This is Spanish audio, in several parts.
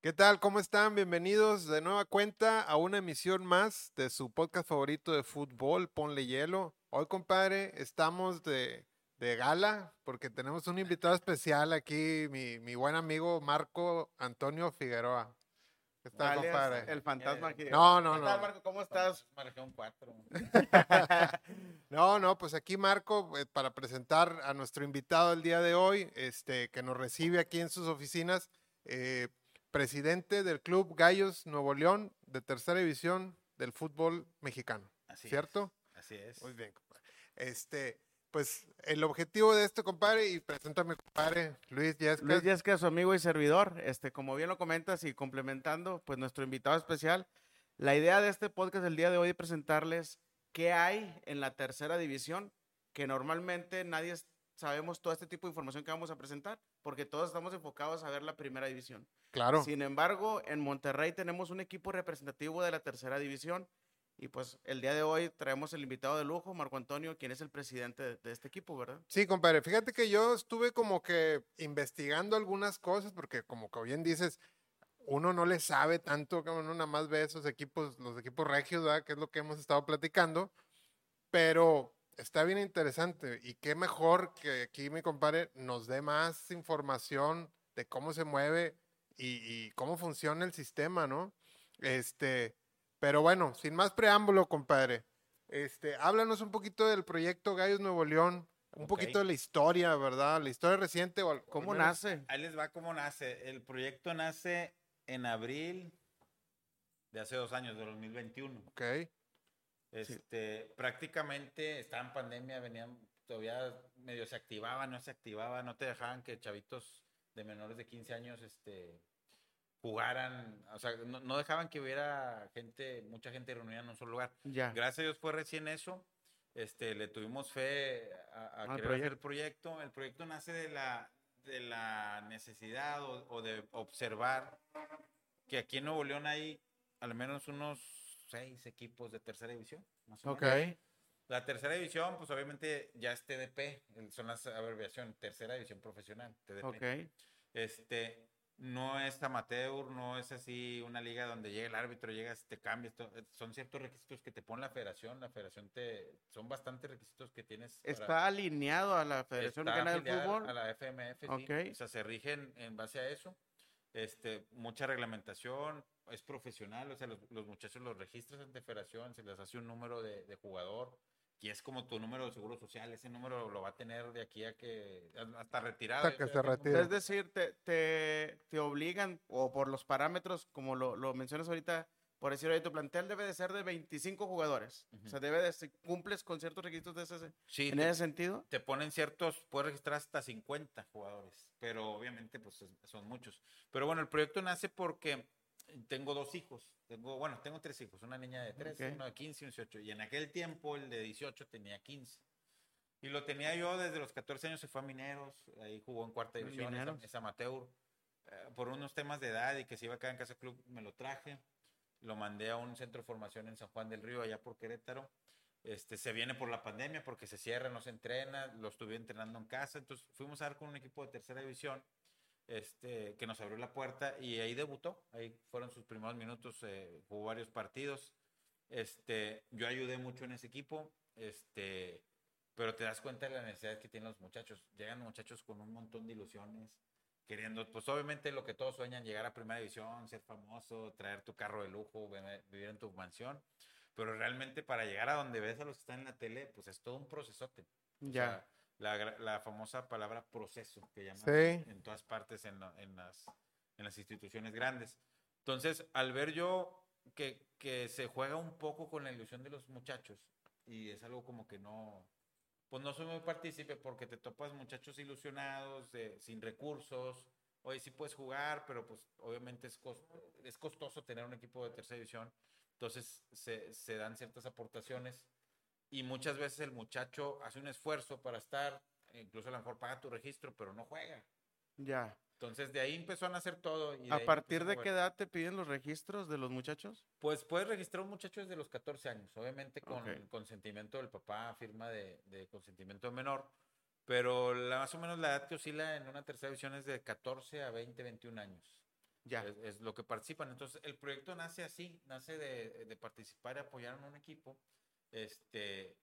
¿Qué tal? ¿Cómo están? Bienvenidos de nueva cuenta a una emisión más de su podcast favorito de fútbol, Ponle Hielo. Hoy, compadre, estamos de, de gala porque tenemos un invitado especial aquí, mi, mi buen amigo Marco Antonio Figueroa. ¿Qué tal, Alias, compadre? El fantasma aquí. No, no, ¿Qué tal, no. Marco? ¿Cómo estás? Marcón 4. No, no, pues aquí Marco, eh, para presentar a nuestro invitado el día de hoy, este, que nos recibe aquí en sus oficinas, eh, presidente del Club Gallos Nuevo León de tercera división del fútbol mexicano. Así ¿Cierto? Es, así es. Muy bien, compadre. Este, pues el objetivo de este compadre, y preséntame, compadre, Luis Yescas. Luis Yesca, su amigo y servidor. Este, como bien lo comentas y complementando, pues nuestro invitado especial. La idea de este podcast el día de hoy es presentarles qué hay en la tercera división, que normalmente nadie sabemos todo este tipo de información que vamos a presentar, porque todos estamos enfocados a ver la primera división. Claro. Sin embargo, en Monterrey tenemos un equipo representativo de la tercera división. Y pues el día de hoy traemos el invitado de lujo, Marco Antonio, quien es el presidente de, de este equipo, ¿verdad? Sí, compadre, fíjate que yo estuve como que investigando algunas cosas, porque como que bien dices, uno no le sabe tanto, que uno nada más ve esos equipos, los equipos regios, ¿verdad? Que es lo que hemos estado platicando, pero está bien interesante y qué mejor que aquí mi compadre nos dé más información de cómo se mueve y, y cómo funciona el sistema, ¿no? Este, pero bueno, sin más preámbulo, compadre, este, háblanos un poquito del proyecto Gallos Nuevo León, un Ok. poquito de la historia, ¿verdad? La historia reciente. O al- ¿Cómo menos- nace? Ahí les va cómo nace. El proyecto nace en abril de hace dos años, de 2021. Ok, Este, prácticamente estaba en pandemia, venían, todavía medio se activaba, no se activaba, no te dejaban que chavitos de menores de 15 años, este, jugaran, o sea, no, no dejaban que hubiera gente, mucha gente reunida en un solo lugar. Ya. Gracias a Dios fue recién eso. Este, le tuvimos fe a, a el proyecto. El proyecto nace de la, de la necesidad o, o de observar que aquí en Nuevo León hay al menos unos seis equipos de tercera división. más o Ok. menos. La tercera división, pues obviamente ya es TDP, son las abreviaciones, tercera división profesional, TDP. Ok. Este, no es amateur, no es así una liga donde llega el árbitro, llegas, te cambias. Son ciertos requisitos que te pone la federación. La federación te. Son bastantes requisitos que tienes. para- Está alineado a la Federación Mexicana del Fútbol. A la FMF, sí. Ok. O sea, se rigen en base a eso. Este, mucha reglamentación, es profesional, o sea, los, los muchachos los registras ante federación, se les hace un número de, de jugador, que es como tu número de seguro social, ese número lo va a tener de aquí a que, hasta retirado. Hasta que se retire. Es decir, te, te, te obligan, o por los parámetros, como lo, lo mencionas ahorita, por decir, oye, tu plantel debe de ser de 25 jugadores. O sea, debe de, si cumples con ciertos requisitos de ese, Sí, en te- ese sentido. te ponen ciertos, puedes registrar hasta 50 jugadores, pero obviamente pues es- son muchos. Pero bueno, el proyecto nace porque tengo dos hijos, tengo, bueno, tengo tres hijos, una niña de 13, Ok. uno de 15 y un 18, y en aquel tiempo el de 18 tenía 15. Y lo tenía yo desde los 14 años, se fue a Mineros, ahí jugó en cuarta división, es, es amateur. Eh, por unos temas de edad y que se iba a quedar en Casa Club, me lo traje, lo mandé a un centro de formación en San Juan del Río, allá por Querétaro. Este, se viene por la pandemia porque se cierra, no se entrena, lo estuve entrenando en casa, entonces fuimos a dar con un equipo de tercera división este, que nos abrió la puerta y ahí debutó, ahí fueron sus primeros minutos, eh, jugó varios partidos, este, yo ayudé mucho en ese equipo, este, pero te das cuenta de la necesidad que tienen los muchachos, llegan muchachos con un montón de ilusiones, queriendo, pues obviamente lo que todos sueñan, llegar a primera división, ser famoso, traer tu carro de lujo, vivir en tu mansión, pero realmente para llegar a donde ves a los que están en la tele, pues es todo un procesote. O Ya. sea, la, la famosa palabra proceso que llaman Sí. en todas partes en, la- en las, en las instituciones grandes. Entonces, al ver yo que, que se juega un poco con la ilusión de los muchachos y es algo como que no, pues no soy muy partícipe porque te topas muchachos ilusionados, de- sin recursos. Oye, sí puedes jugar, pero pues obviamente es, cos- es costoso tener un equipo de tercera división. Entonces se, se dan ciertas aportaciones y muchas veces el muchacho hace un esfuerzo para estar, incluso a lo mejor paga tu registro, pero no juega. Ya. Entonces de ahí empezó a nacer todo. y ¿A partir a de jugar. qué edad te piden los registros de los muchachos? Pues puedes registrar un muchacho desde los 14 años, obviamente con Ok. el consentimiento del papá, firma de, de consentimiento menor, pero la, más o menos la edad que oscila en una tercera división es de 14 a 20, 21 años. Ya. Es, es lo que participan. Entonces, el proyecto nace así, nace de, de participar y apoyar en un equipo. Este,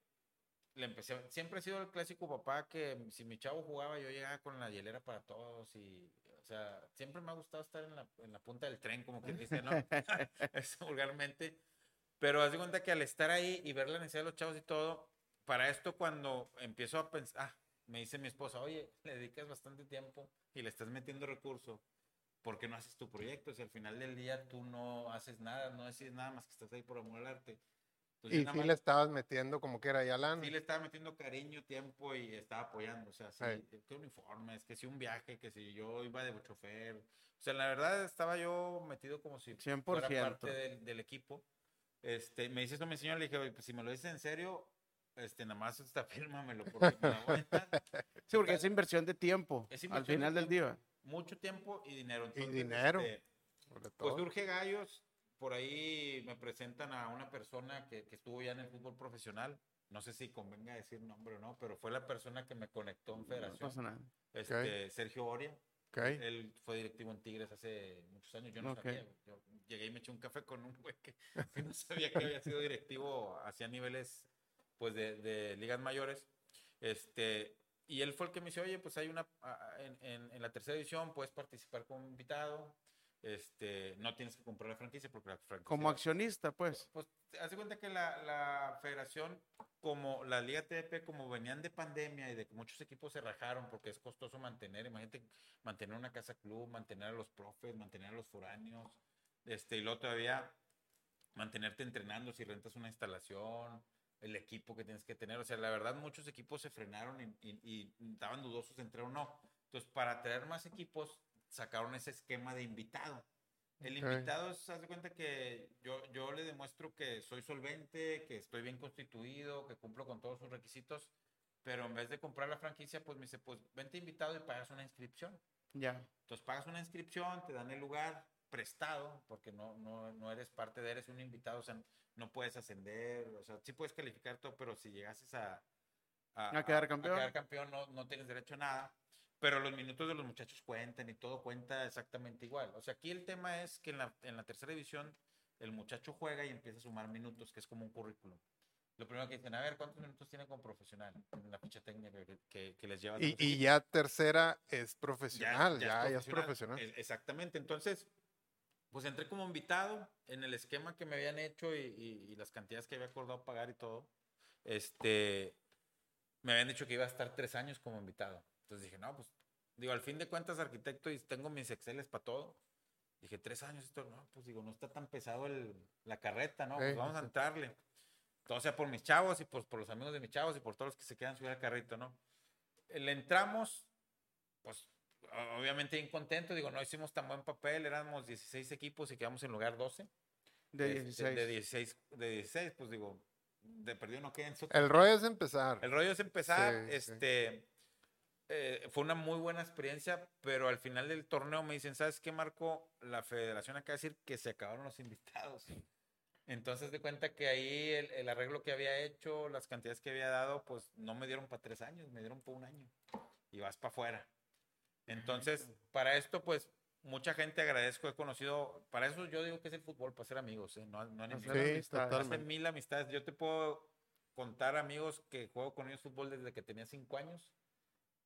le empecé, siempre he sido el clásico papá que si mi chavo jugaba, yo llegaba con la hielera para todos y, o sea, siempre me ha gustado estar en la, en la punta del tren, como que dice, ¿no? es vulgarmente. Pero haz de cuenta que al estar ahí y ver la necesidad de los chavos y todo, para esto cuando empiezo a pensar, ah, me dice mi esposa, oye, le dedicas bastante tiempo y le estás metiendo recursos, ¿por qué no haces tu proyecto? Si al final del día tú no haces nada, no decides nada más que estás ahí por amor al arte. Entonces, Y sí más- le estabas metiendo como que era ya lana. sí le estaba metiendo cariño, tiempo y estaba apoyando. O sea, sí, Ey. que uniformes, que si un viaje, que si yo iba de chofer. O sea, la verdad estaba yo metido como si fuera 100%. parte del, del equipo. Este, me dice eso mi señor, le dije, "Oye, pues si me lo dices en serio, este, nada más esta fírmamelo porque me la voy a aventar". Sí, porque es inversión de tiempo. Es al inversión final de del tiempo. día. Mucho tiempo y dinero. Entonces, dinero. este, pues surge Gallos, por ahí me presentan a una persona que, que estuvo ya en el fútbol profesional. No sé si convenga decir nombre o no, pero fue la persona que me conectó en No Federación. pasa nada. este, Sergio Oria. Él fue directivo en Tigres hace muchos años. Yo no sabía. Yo llegué y me eché un café con un güey que, que no sabía que había sido directivo hacia niveles pues de, de ligas mayores. Este, y él fue el que me dice, oye, pues hay una, en, en- en la tercera división puedes participar como invitado. Este, no tienes que comprar la franquicia porque la franquicia... Como accionista, pues. Pues haz de cuenta que la, la federación, como la Liga TDP, como venían de pandemia y de que muchos equipos se rajaron porque es costoso mantener, imagínate mantener una casa club, mantener a los profes, mantener a los foráneos, este, y luego todavía mantenerte entrenando si rentas una instalación, el equipo que tienes que tener. O sea, la verdad, muchos equipos se frenaron y, y- y estaban dudosos de entrar o no. Entonces, para traer más equipos, sacaron ese esquema de invitado. El invitado haz de cuenta que yo, yo le demuestro que soy solvente, que estoy bien constituido, que cumplo con todos sus requisitos, pero en vez de comprar la franquicia, pues me dice, pues vente invitado y pagas una inscripción. Ya. Entonces pagas una inscripción, te dan el lugar prestado, porque no, no, no eres parte de, eres un invitado, o sea, no puedes ascender, o sea, sí puedes calificar todo, pero si llegases a, A quedar campeón. a quedar campeón no, no tienes derecho a nada. Pero los minutos de los muchachos cuentan y todo cuenta exactamente igual. O sea, aquí el tema es que en la, en la tercera división el muchacho juega y empieza a sumar minutos, que es como un currículum. Lo primero que dicen, a ver, ¿cuántos minutos tiene como profesional? En la ficha técnica que, que, que les lleva. Y, y ya tercera es profesional, ya, ya, es profesional. profesional. Es- exactamente. Entonces, pues entré como invitado en el esquema que me habían hecho y, y- y las cantidades que había acordado pagar y todo. Este, me habían dicho que iba a estar tres años como invitado. Entonces dije, no, pues, digo, al fin de cuentas, arquitecto, y tengo mis Exceles para todo. Dije, tres años, esto, no, pues digo, no está tan pesado el, la carreta, ¿no? Pues vamos a entrarle. Todo sea por mis chavos y pues por los amigos de mis chavos y por todos los que se quedan subir al carrito, ¿no? Le entramos, pues obviamente bien contento, digo, no hicimos tan buen papel, éramos 16 equipos y quedamos en lugar 12. De Este, 16. De 16, de 16 pues digo, de perdido no queda en su El rollo es empezar. el rollo es empezar, Sí, sí. Eh, fue una muy buena experiencia, pero al final del torneo me dicen, ¿sabes qué, Marco? La federación acaba de decir que se acabaron los invitados. Entonces de cuenta que ahí el, el arreglo que había hecho, las cantidades que había dado, pues no me dieron para tres años, me dieron para un año. Y vas para afuera. Entonces, para esto, pues, mucha gente agradezco, he conocido, para eso yo digo que es el fútbol, para ser amigos, ¿eh? no, no Sí, amistades. mil amistades. Yo te puedo contar amigos que juego con ellos fútbol desde que tenía cinco años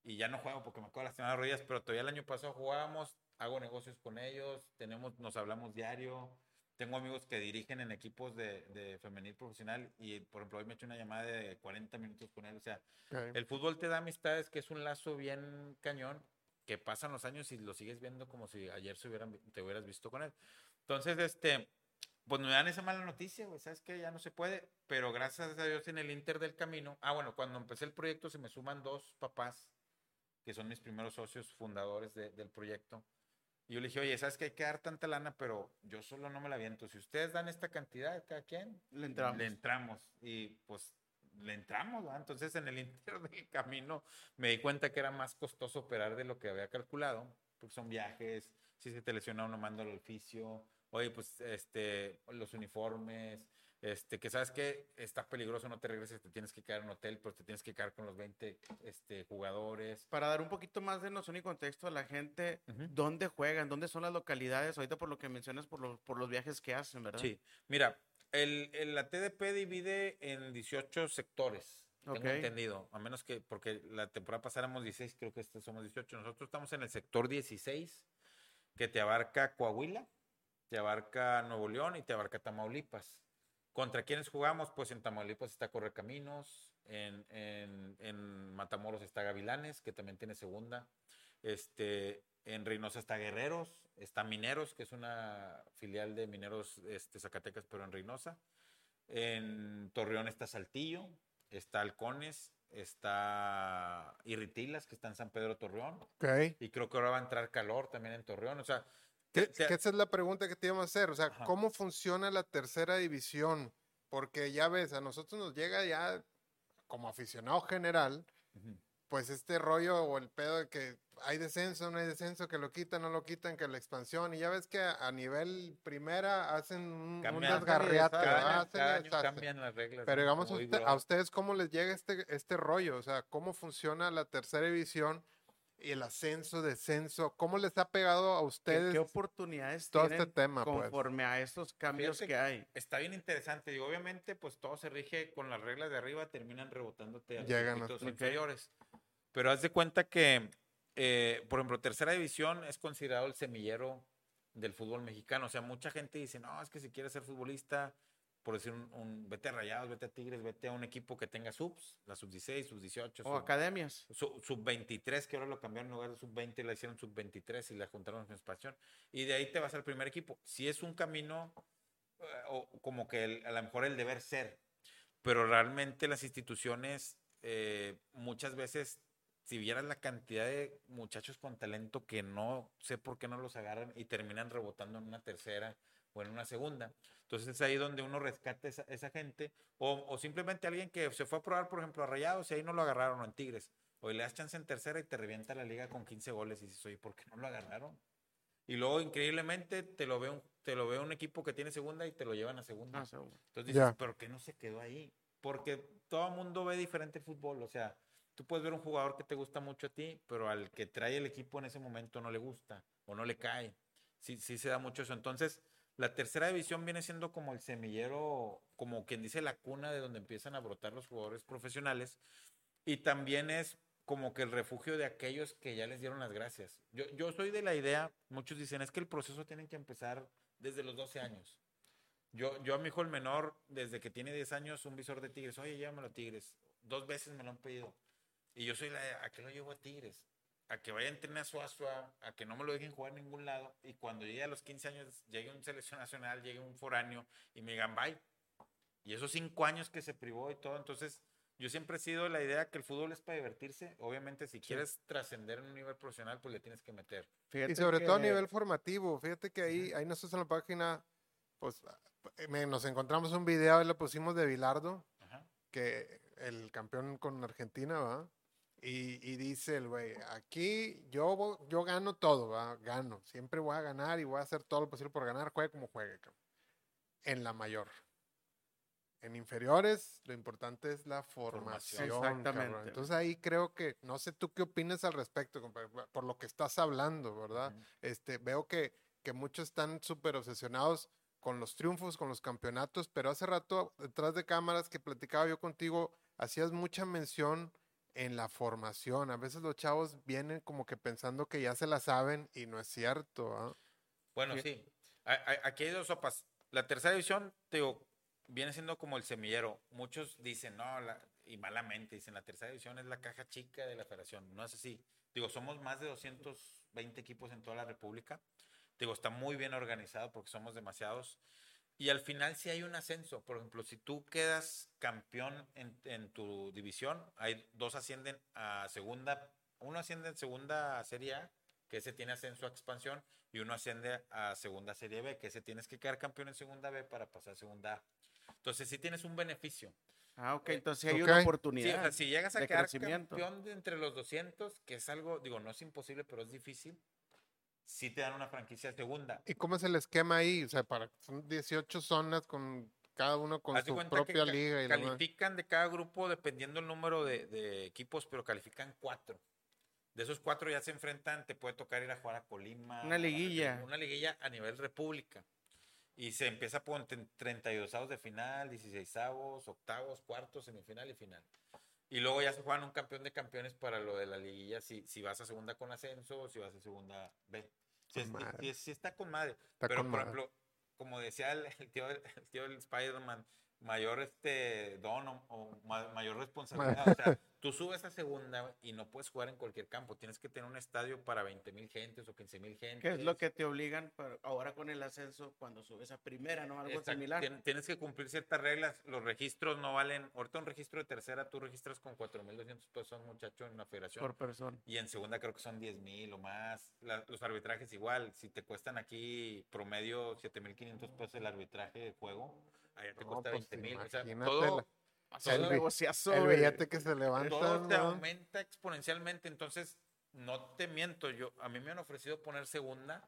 y ya no juego porque me acabo de lastimar las rodillas, pero todavía el año pasado jugábamos, hago negocios con ellos, tenemos, nos hablamos diario. Tengo amigos que dirigen en equipos de, de femenil profesional y, por ejemplo, hoy me he hecho una llamada de 40 minutos con él. O sea, el fútbol te da amistades que es un lazo bien cañón, que pasan los años y lo sigues viendo como si ayer se hubieran, te hubieras visto con él. Entonces, este, pues me dan esa mala noticia, güey, sabes que ya no se puede, pero gracias a Dios en el Inter del camino, ah, bueno, cuando empecé el proyecto se me suman dos papás, que son mis primeros socios fundadores de- del proyecto. Y yo le dije, oye, ¿sabes que hay que dar tanta lana? Pero yo solo no me la viento. Si ustedes dan esta cantidad, cada quien, Le entramos. le entramos y pues le entramos. Entonces en el inter del camino me di cuenta que era más costoso operar de lo que había calculado, porque son viajes, si se te lesiona uno, mándalo al oficio, oye, pues este, los uniformes, este, que sabes que está peligroso, no te regreses, te tienes que quedar en un hotel, pero te tienes que quedar con los 20 este, jugadores. Para dar un poquito más de noción y contexto a la gente. ¿dónde juegan? ¿Dónde son las localidades? Ahorita por lo que mencionas, por, los por los viajes que hacen, ¿verdad? Sí, mira, el, el- la TDP divide en 18 sectores. Tengo entendido, a menos que, porque la temporada pasada éramos 16, creo que este somos 18. Nosotros estamos en el sector 16, que te abarca Coahuila, te abarca Nuevo León y te abarca Tamaulipas. ¿Contra quiénes jugamos? Pues en Tamaulipas está Correcaminos, en, en, en Matamoros está Gavilanes, que también tiene segunda. Este, en Reynosa está Guerreros, está Mineros, que es una filial de Mineros este, Zacatecas, pero en Reynosa. En Torreón está Saltillo, está Halcones, está Irritilas, que está en San Pedro Torreón. Ok. Y creo que ahora va a entrar calor también en Torreón. O sea, Que, te- que esa es la pregunta que te íbamos a hacer. O sea, Ajá. ¿cómo funciona la tercera división? Porque ya ves, a nosotros nos llega ya como aficionado general, pues este rollo o el pedo de que hay descenso, no hay descenso, que lo quitan, no lo quitan, que la expansión. Y ya ves que a, nivel primera hacen un, un Cambian, las reglas. Pero digamos, a, usted- a ustedes, ¿cómo les llega este, este rollo? O sea, ¿cómo funciona la tercera división y el ascenso, descenso? ¿Cómo les ha pegado a ¿Qué, ustedes qué oportunidades todo tienen este tema? Pues? conforme a estos cambios Fíjate que hay? Está bien interesante. Digo, obviamente, pues todo se rige con las reglas de arriba, terminan rebotándote a los Llegan a- Ok. inferiores. Pero haz de cuenta que, eh, por ejemplo, tercera división es considerado el semillero del fútbol mexicano. O sea, mucha gente dice, no, es que si quieres ser futbolista, por decir un, un- vete a Rayados, vete a Tigres, vete a un equipo que tenga subs, la sub 16, sub 18, O academias. sub 23, que ahora lo cambiaron en lugar de sub 20, la hicieron sub 23 y la juntaron en expansión. Y de ahí te vas al primer equipo. Si es un camino, eh, o como que el- a lo mejor el deber ser, pero realmente las instituciones eh, muchas veces, si vieras la cantidad de muchachos con talento que no sé por qué no los agarran y terminan rebotando en una tercera o en una segunda. Entonces es ahí donde uno rescata esa, esa gente o, o simplemente alguien que se fue a probar, por ejemplo, a Rayados y ahí no lo agarraron o en Tigres. O le das chance en tercera y te revienta la liga con 15 goles y dices, oye, ¿por qué no lo agarraron? Y luego, increíblemente, te lo ve un, te lo ve un equipo que tiene segunda y te lo llevan a segunda. Ah. Entonces dices, Ya. ¿pero qué no se quedó ahí? Porque todo el mundo ve diferente el fútbol. O sea, tú puedes ver un jugador que te gusta mucho a ti, pero al que trae el equipo en ese momento no le gusta o no le cae. Sí, sí se da mucho eso. Entonces, la tercera división viene siendo como el semillero, como quien dice la cuna de donde empiezan a brotar los jugadores profesionales. Y también es como que el refugio de aquellos que ya les dieron las gracias. Yo, yo soy de la idea, muchos dicen, es que el proceso tiene que empezar desde los 12 años. Yo, yo a mi hijo el menor, desde que tiene 10 años, un visor de Tigres, oye, llévamelo a Tigres. Dos veces me lo han pedido. Y yo soy la ¿a qué lo llevo a Tigres? A que vaya a entrenar a Suazua, a que no me lo dejen jugar en ningún lado. Y cuando llegue a los 15 años, llegue un selección nacional, llegue un foráneo y me digan, bye. Y esos cinco años que se privó y todo, entonces yo siempre he sido la idea que el fútbol es para divertirse. Obviamente, si quieres trascender en un nivel profesional, pues le tienes que meter. Fíjate Y sobre todo a que- nivel formativo. Fíjate que ahí, ahí nosotros en la página, pues eh, me- nos encontramos un video y lo pusimos de Bilardo, Ajá. que el campeón con Argentina, ¿va? Y, y dice el güey, aquí yo, yo gano todo, ¿va? Gano. Siempre voy a ganar y voy a hacer todo lo posible por ganar, juegue como juegue. cabrón. En la mayor. En inferiores, lo importante es la formación. Formación. cabrón. Exactamente. Entonces ahí creo que, no sé tú qué opinas al respecto, compadre, por lo que estás hablando, ¿verdad? Ujú. este, veo que, que muchos están súper obsesionados con los triunfos, con los campeonatos, pero hace rato, detrás de cámaras que platicaba yo contigo, hacías mucha mención en la formación. A veces los chavos vienen como que pensando que ya se la saben y no es cierto. ¿ah? Bueno, sí. Aquí hay dos sopas. La tercera división, te digo, viene siendo como el semillero. Muchos dicen, no, la- y malamente dicen, la tercera división es la caja chica de la federación. No es así. Digo, somos más de 220 equipos en toda la República. Digo, está muy bien organizado porque somos demasiados. Y al final sí hay un ascenso. Por ejemplo, si tú quedas campeón en, en tu división, hay dos ascienden a segunda, uno asciende en segunda serie A, que ese tiene ascenso a expansión, y uno asciende a segunda serie B, que ese tienes que quedar campeón en segunda B para pasar a segunda A. Entonces sí tienes un beneficio. Ah, ok, Eh, entonces hay ok. una Sí, Sí, o oportunidad. sea, si llegas a de quedar campeón de entre los 200, que es algo, digo, no es imposible, pero es difícil, sí te dan una franquicia segunda. ¿Y cómo es el esquema ahí? O sea, para, son 18 zonas con cada uno con Haz su que propia liga y califican de cada grupo dependiendo el número de, de equipos, pero califican cuatro. De esos cuatro ya se enfrentan, te puede tocar ir a jugar a Colima. Una liguilla. Una liguilla a nivel república. Y se empieza por 32 avos de final, 16 avos, octavos, cuartos, semifinal y final. Y luego ya se juegan un campeón de campeones para lo de la liguilla, si, si vas a segunda con ascenso o si vas a segunda B. Si está con madre. Está Pero, con por madre. ejemplo, como decía el, el tío, el tío del Spider-Man, mayor este don o, o ma- mayor responsabilidad. O sea, tú subes a segunda y no puedes jugar en cualquier campo. Tienes que tener un estadio para 20 mil gentes o 15 mil gentes. ¿Qué es lo que te obligan para- ahora con el ascenso cuando subes a primera, no? Algo Exacto, similar. tien- Tienes que cumplir ciertas reglas. Los registros no valen. Ahorita un registro de tercera tú registras con 4.200 pesos muchacho en la federación. Por persona. Y en segunda creo que son 10 mil o más. La- los arbitrajes igual. Si te cuestan aquí promedio 7.500 pesos el arbitraje de juego, allá te No, cuesta pues, 20 mil. O sea, todo, la- Hacer El negociazo, El billete que se levanta. todo te ¿no? aumenta exponencialmente. Entonces, no te miento. yo A mí me han ofrecido poner segunda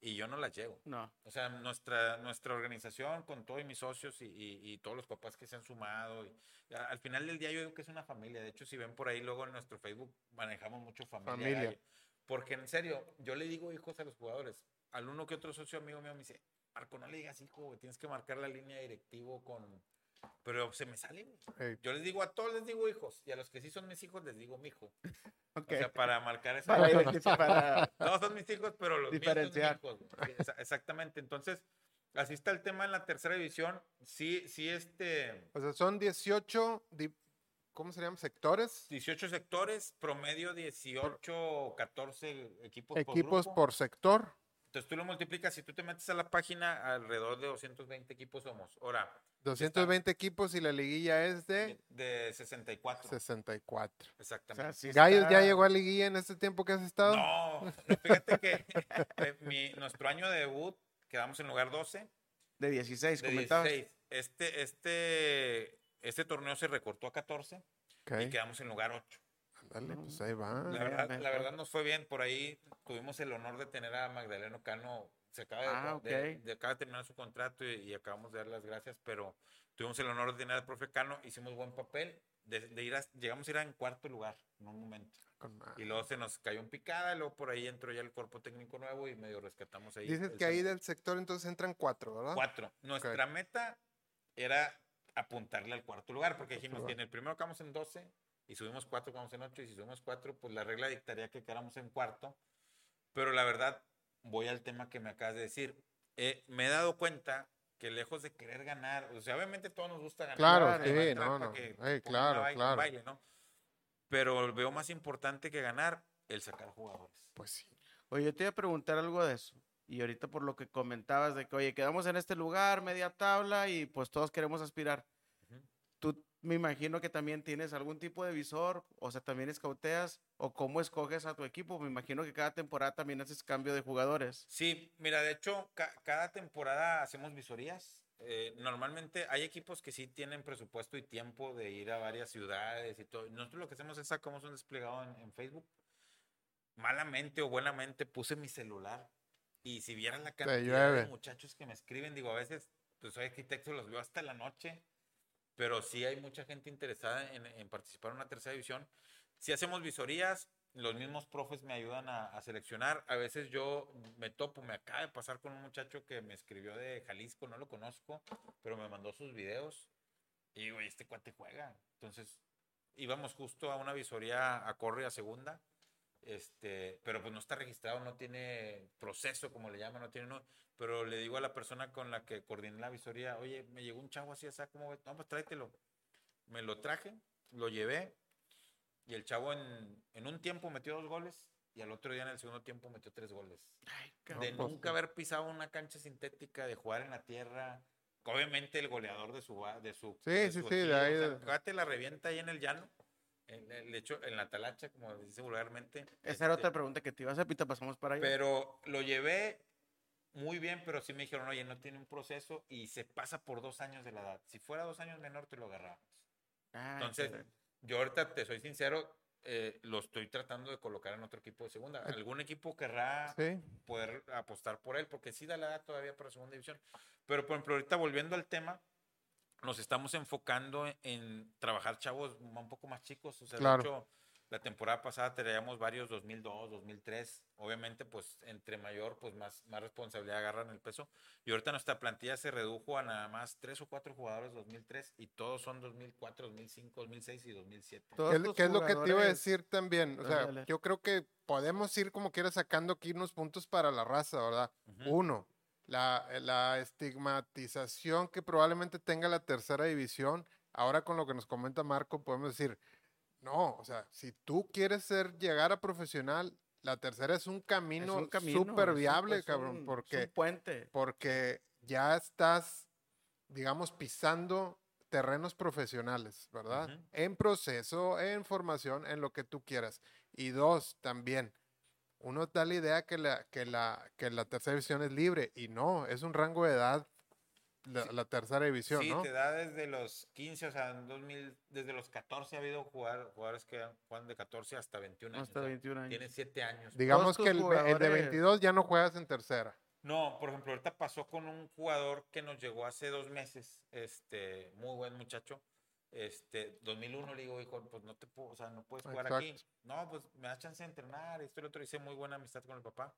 y yo no la llevo. No. O sea, nuestra, nuestra organización con todos mis socios y, y- y todos los papás que se han sumado. Y, a- al final del día yo digo que es una familia. De hecho, si ven por ahí luego en nuestro Facebook manejamos mucho familia. Familia. Porque en serio, yo le digo hijos a los jugadores. Al uno que otro socio amigo mío me dice, Marco, no le digas hijo, tienes que marcar la línea directivo con... Pero se me sale, güey. Yo les digo a todos les digo hijos y a los que sí son mis hijos les digo mijo. Ok. O sea, para marcar esa... para No son mis hijos, pero los Diferenciar. míos son mis hijos. Exactamente. Entonces, así está el tema en la tercera división. Sí, sí, este, O sea, son 18, di- ¿cómo se llaman? Sectores. 18 sectores, promedio 18, 14 equipos, Equipos por grupo. por sector. Entonces tú lo multiplicas, si tú te metes a la página, alrededor de 220 equipos somos. Ahora, 220 equipos y la liguilla es de de, de 64. 64. o sea, Exactamente. sí Gallos está- ya llegó a liguilla en este tiempo que has estado. No, fíjate que eh, mi- nuestro año de debut quedamos en lugar 12. De 16, de comentabas. 16. Este, este, este torneo se recortó a 14 Ok, y quedamos en lugar 8. Ándale, pues ahí va. La verdad, la bien. verdad nos fue bien. Por ahí tuvimos el honor de tener a Magdaleno Cano. Se acaba de, Ah, de- ok. de- acaba de terminar su contrato y, y acabamos de dar las gracias, pero tuvimos el honor de tener al profe Cano. Hicimos buen papel. De, de ir a- llegamos a ir en cuarto lugar en un momento. Y luego se nos cayó en picada, y luego por ahí entró ya el cuerpo técnico nuevo y medio rescatamos ahí. Dices que ahí segundo. del sector entonces entran cuatro, ¿verdad? Cuatro. Nuestra meta era apuntarle al cuarto lugar, porque dijimos que en el primero quedamos en 12 y subimos cuatro, quedamos en 8 y si subimos cuatro, pues la regla dictaría que quedáramos en cuarto. Pero la verdad, voy al tema que me acabas de decir. Eh, me he dado cuenta que lejos de querer ganar, o sea, obviamente todos nos gusta ganar. Claro, sí, no, no. que Ey, ponga claro, baile- claro. baile, ¿no? Pero veo más importante que ganar el sacar jugadores. Pues sí. Oye, yo te iba a preguntar algo de eso. Y ahorita por lo que comentabas de que, oye, quedamos en este lugar, media tabla, y pues todos queremos aspirar. Ujú. Tú me imagino que también tienes algún tipo de visor, o sea, también escauteas, o cómo escoges a tu equipo. Me imagino que cada temporada también haces cambio de jugadores. Sí, mira, de hecho, ca- cada temporada hacemos visorías. Eh, normalmente hay equipos que sí tienen presupuesto y tiempo de ir a varias ciudades y todo. Nosotros lo que hacemos es sacamos un desplegado en, en Facebook. Malamente o buenamente puse mi celular y si vieran la cantidad de muchachos que me escriben, digo, a veces, pues soy arquitecto, los veo hasta la noche, pero sí hay mucha gente interesada en, participar en una tercera división. Si hacemos visorías, los mismos profes me ayudan a, seleccionar. A veces yo me topo, me acaba de pasar con un muchacho que me escribió de Jalisco, no lo conozco, pero me mandó sus videos. Y digo, "Oye, este cuate juega. Entonces, íbamos justo a una visoría a corre a segunda. Este, pero pues no está registrado, no tiene proceso, como le llaman, no tiene no, pero le digo a la persona con la que coordiné la visoría, oye, me llegó un chavo así, así, ¿cómo ves? No, pues tráetelo. Me lo traje, lo llevé, y el chavo en, en un tiempo metió dos goles, y al otro día en el segundo tiempo metió tres goles. Ay, De nunca haber pisado una cancha sintética, de jugar en la tierra. Obviamente el goleador de su de su Sí, de sí, su sí, de ejido, ahí o sea, de- la revienta ahí en el llano. En, el- hecho, en la talacha, como dice vulgarmente. Esa era este, otra pregunta que te iba a hacer, pasamos para allá. Pero lo llevé muy bien, pero sí me dijeron, oye, no tiene un proceso y se pasa por dos años de la edad. Si fuera dos años menor, te lo agarramos. Ay, Entonces, caray. yo ahorita te soy sincero, eh, lo estoy tratando de colocar en otro equipo de segunda. Ay. Algún equipo querrá Sí. poder apostar por él, porque sí da la edad todavía para segunda división. Pero, por ejemplo, ahorita volviendo al tema, nos estamos enfocando en, en trabajar chavos un poco más chicos. O sea, Claro. de hecho, la temporada pasada traíamos varios 2002, 2003. Obviamente, pues entre mayor, pues más, más responsabilidad agarran el peso. Y ahorita nuestra plantilla se redujo a nada más tres o cuatro jugadores 2003 y todos son 2004, 2005, 2006 y 2007. Todos ¿Qué, qué es lo que te iba a decir también? O sea, dale. yo creo que podemos ir como quiera sacando aquí unos puntos para la raza, ¿verdad? Ujú. Uno, la, la estigmatización que probablemente tenga la tercera división. Ahora con lo que nos comenta Marco, podemos decir, no, o sea, si tú quieres ser, llegar a profesional, la tercera es un camino un súper es un- viable, es cabrón, un- es un porque puente. porque ya estás, digamos, pisando terrenos profesionales, ¿verdad? Ujú. En proceso, en formación, en lo que tú quieras. Y dos, también, uno da la idea que la, que la, que la tercera división es libre, y no, es un rango de edad la, Sí. la tercera división, Sí, ¿no? te da desde los 15, o sea, en 2000, desde los 14 ha habido jugar, jugadores que juegan de 14 hasta 21 años. Hasta o sea, 21 años. Tienen 7 años. Digamos que el, el de jugadores- 22 ya no juegas en tercera. No, por ejemplo, ahorita pasó con un jugador que nos llegó hace dos meses, este, muy buen muchacho, este, 2001, le digo, hijo, pues no te puedo, o sea, no puedes jugar aquí. Exacto. No, pues me da chance de entrenar, esto y lo otro, hice muy buena amistad con el papá.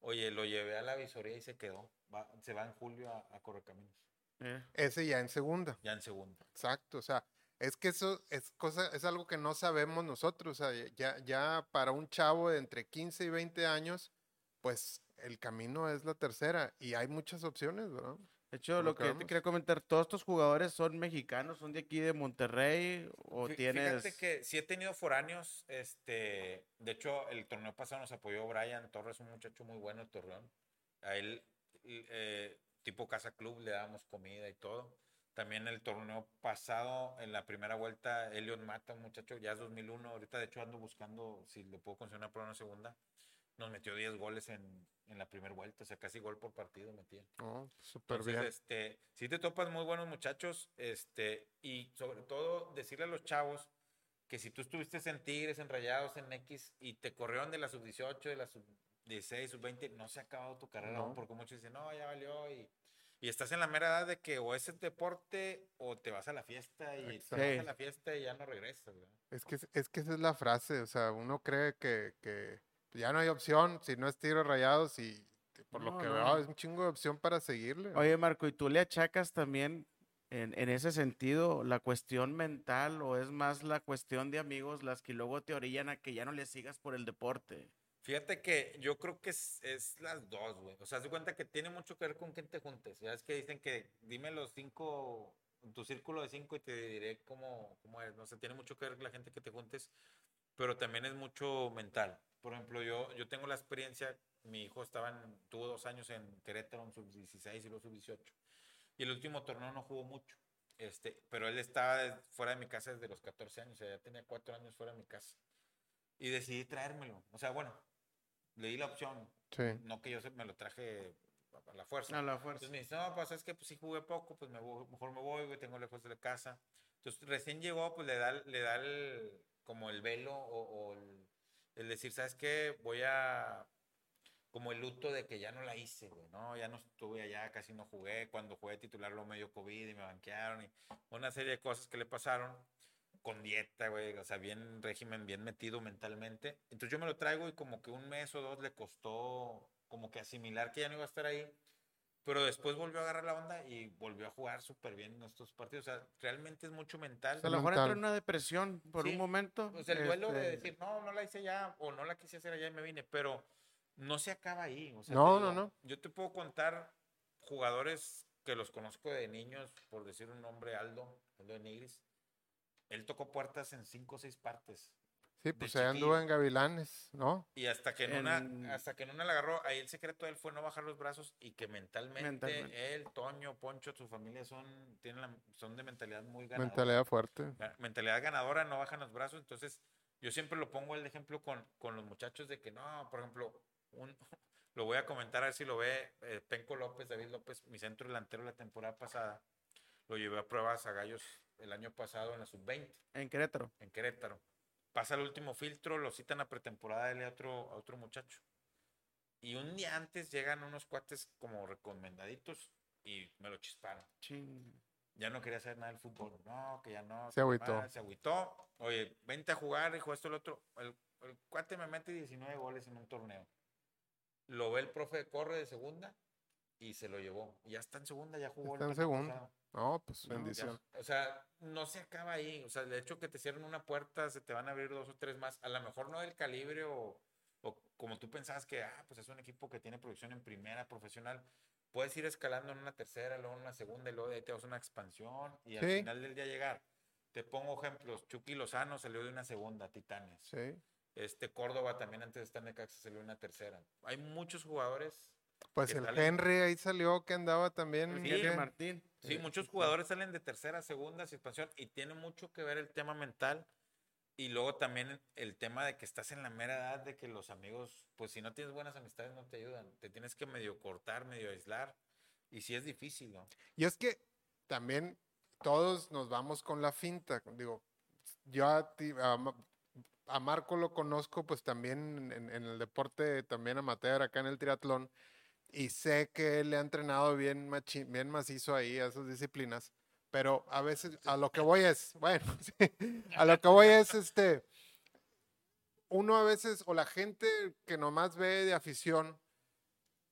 Oye, lo llevé a la visoría y se quedó, Va- se va en julio a, a Correcaminos, Eh, Ese ya en segunda. ya en segunda. Exacto, o sea, es que eso es cosa, es algo que no sabemos nosotros, o sea, ya, ya para un chavo de entre 15 y 20 años, pues el camino es la tercera y hay muchas opciones, ¿verdad? De hecho, lo que te quería comentar, todos estos jugadores son mexicanos, son de aquí de Monterrey o Fí- tienes... Fíjate que sí he tenido foráneos, este, de hecho el torneo pasado nos apoyó Brian Torres, un muchacho muy bueno de Torreón. A él, eh, tipo casa club, le dábamos comida y todo. También el torneo pasado, en la primera vuelta, Eliot Mata, un muchacho, ya es 2001, ahorita de hecho ando buscando si le puedo conseguir una prueba en segunda. Nos metió 10 goles en, en la primera vuelta, o sea, casi gol por partido metía. No, súper bien. este, si te topas muy buenos muchachos, este, y sobre todo decirle a los chavos que si tú estuviste en Tigres, en Rayados, en X, y te corrieron de la sub-18, de la sub-16, sub-20, no se ha acabado tu carrera aún, porque muchos dicen, no, ya valió, y, y estás en la mera edad de que o es el deporte o te vas a la fiesta, y te Exacto. vas Sí. a la fiesta y ya no regresas, ¿verdad? Es que, es- es que esa es la frase, o sea, uno cree que, que ya no hay opción si no es tiro rayados y por lo No, que no. veo es un chingo de opción para seguirle. Oye, Marco, ¿y tú le achacas también en, en ese sentido la cuestión mental o es más la cuestión de amigos las que luego te orillan a que ya no le sigas por el deporte? Fíjate que yo creo que es, es las dos, güey. O sea, de cuenta que tiene mucho que ver con quién te juntes. Ya es que dicen que dime los cinco, tu círculo de cinco y te diré cómo, cómo es. No sé, tiene mucho que ver con la gente que te juntes, pero también es mucho mental. Por ejemplo, yo, yo tengo la experiencia, mi hijo estaba en, tuvo dos años en Querétaro, en sub-16 y luego sub-18. Y el último torneo no jugó mucho. Este, pero él estaba fuera de mi casa desde los 14 años, o sea, ya tenía cuatro años fuera de mi casa. Y decidí traérmelo. O sea, bueno, le di la opción. Sí. No que yo me lo traje a a la fuerza. A la fuerza. Entonces me dice, no, pues es que pues, si jugué poco, pues me voy- mejor me voy, güey, tengo lejos de la casa. Entonces recién llegó, pues le da, le da el, como el velo o, o el, el decir, ¿sabes qué? Voy a, como el luto de que ya no la hice, güey, ¿no? Ya no estuve allá, casi no jugué. Cuando jugué titular lo medio COVID y me banquearon y una serie de cosas que le pasaron con dieta, güey, o sea, bien régimen, bien metido mentalmente. Entonces yo me lo traigo y como que un mes o dos le costó como que asimilar que ya no iba a estar ahí. Pero después volvió a agarrar la onda y volvió a jugar súper bien en estos partidos. O sea, realmente es mucho mental. O sea, a lo mejor entró mental. en una depresión por Sí, un momento. Pues el duelo de este, decir, no, no la hice ya, o no la quise hacer allá y me vine, pero no se acaba ahí. O sea, No, no, no. Yo te puedo contar jugadores que los conozco de niños, por decir un nombre, Aldo, Aldo de Nigris. Él tocó puertas en cinco o seis partes. Sí, pues ahí anduvo en Gavilanes, ¿no? Y hasta que en, En- una, hasta que en una la agarró, ahí el secreto de él fue no bajar los brazos y que mentalmente, Mentalmente. él, Toño, Poncho, su familia son, tienen la- son de mentalidad muy ganadora. Mentalidad fuerte. Mentalidad ganadora, no bajan los brazos. Entonces, yo siempre lo pongo el ejemplo con, con los muchachos de que no, por ejemplo, un, lo voy a comentar a ver si lo ve eh, Penco López, David López, mi centro delantero la temporada pasada. Lo llevé a pruebas a Gallos el año pasado en la sub-20 En Querétaro. en Querétaro. Pasa el último filtro, lo citan a pretemporada él y a otro, a otro muchacho. Y un día antes llegan unos cuates como recomendaditos y me lo chisparon. Ching. ya no quería hacer nada del fútbol. No, que ya no. Se agüitó. Se agüitó. Oye, vente a jugar, hijo, esto, el otro. El, el cuate me mete 19 goles en un torneo. Lo ve el profe de corre de segunda y se lo llevó. Ya está en segunda, ya jugó. el Está en torneo segunda. pasado. No, pues No, ya- bendición. o sea, no se acaba ahí. O sea, el hecho que te cierren una puerta, se te van a abrir dos o tres más. A lo mejor no del calibre o, o como tú pensabas que, ah, pues es un equipo que tiene producción en primera profesional. Puedes ir escalando en una tercera, luego en una segunda y luego de ahí te vas a una expansión y al Sí. final del día llegar. Te pongo ejemplos. Chucky Lozano salió de una segunda, Titanes. Sí. Este Córdoba también antes de estar en Necaxa salió de una tercera. Hay muchos jugadores Pues el salen- Henry ahí salió que andaba también. Sí, Martín. Sí, muchos jugadores salen de tercera, segunda expansión y tiene mucho que ver el tema mental y luego también el tema de que estás en la mera edad de que los amigos, pues si no tienes buenas amistades no te ayudan, te tienes que medio cortar, medio aislar y sí es difícil, ¿no? Y es que también todos nos vamos con la finta. Digo, yo a, ti- a Ma- a Marco lo conozco pues también en, en el deporte también amateur acá en el triatlón y sé que él le ha entrenado bien, machi- bien macizo ahí a esas disciplinas, pero a veces a lo que voy es, bueno, a lo que voy es este, uno a veces o la gente que nomás ve de afición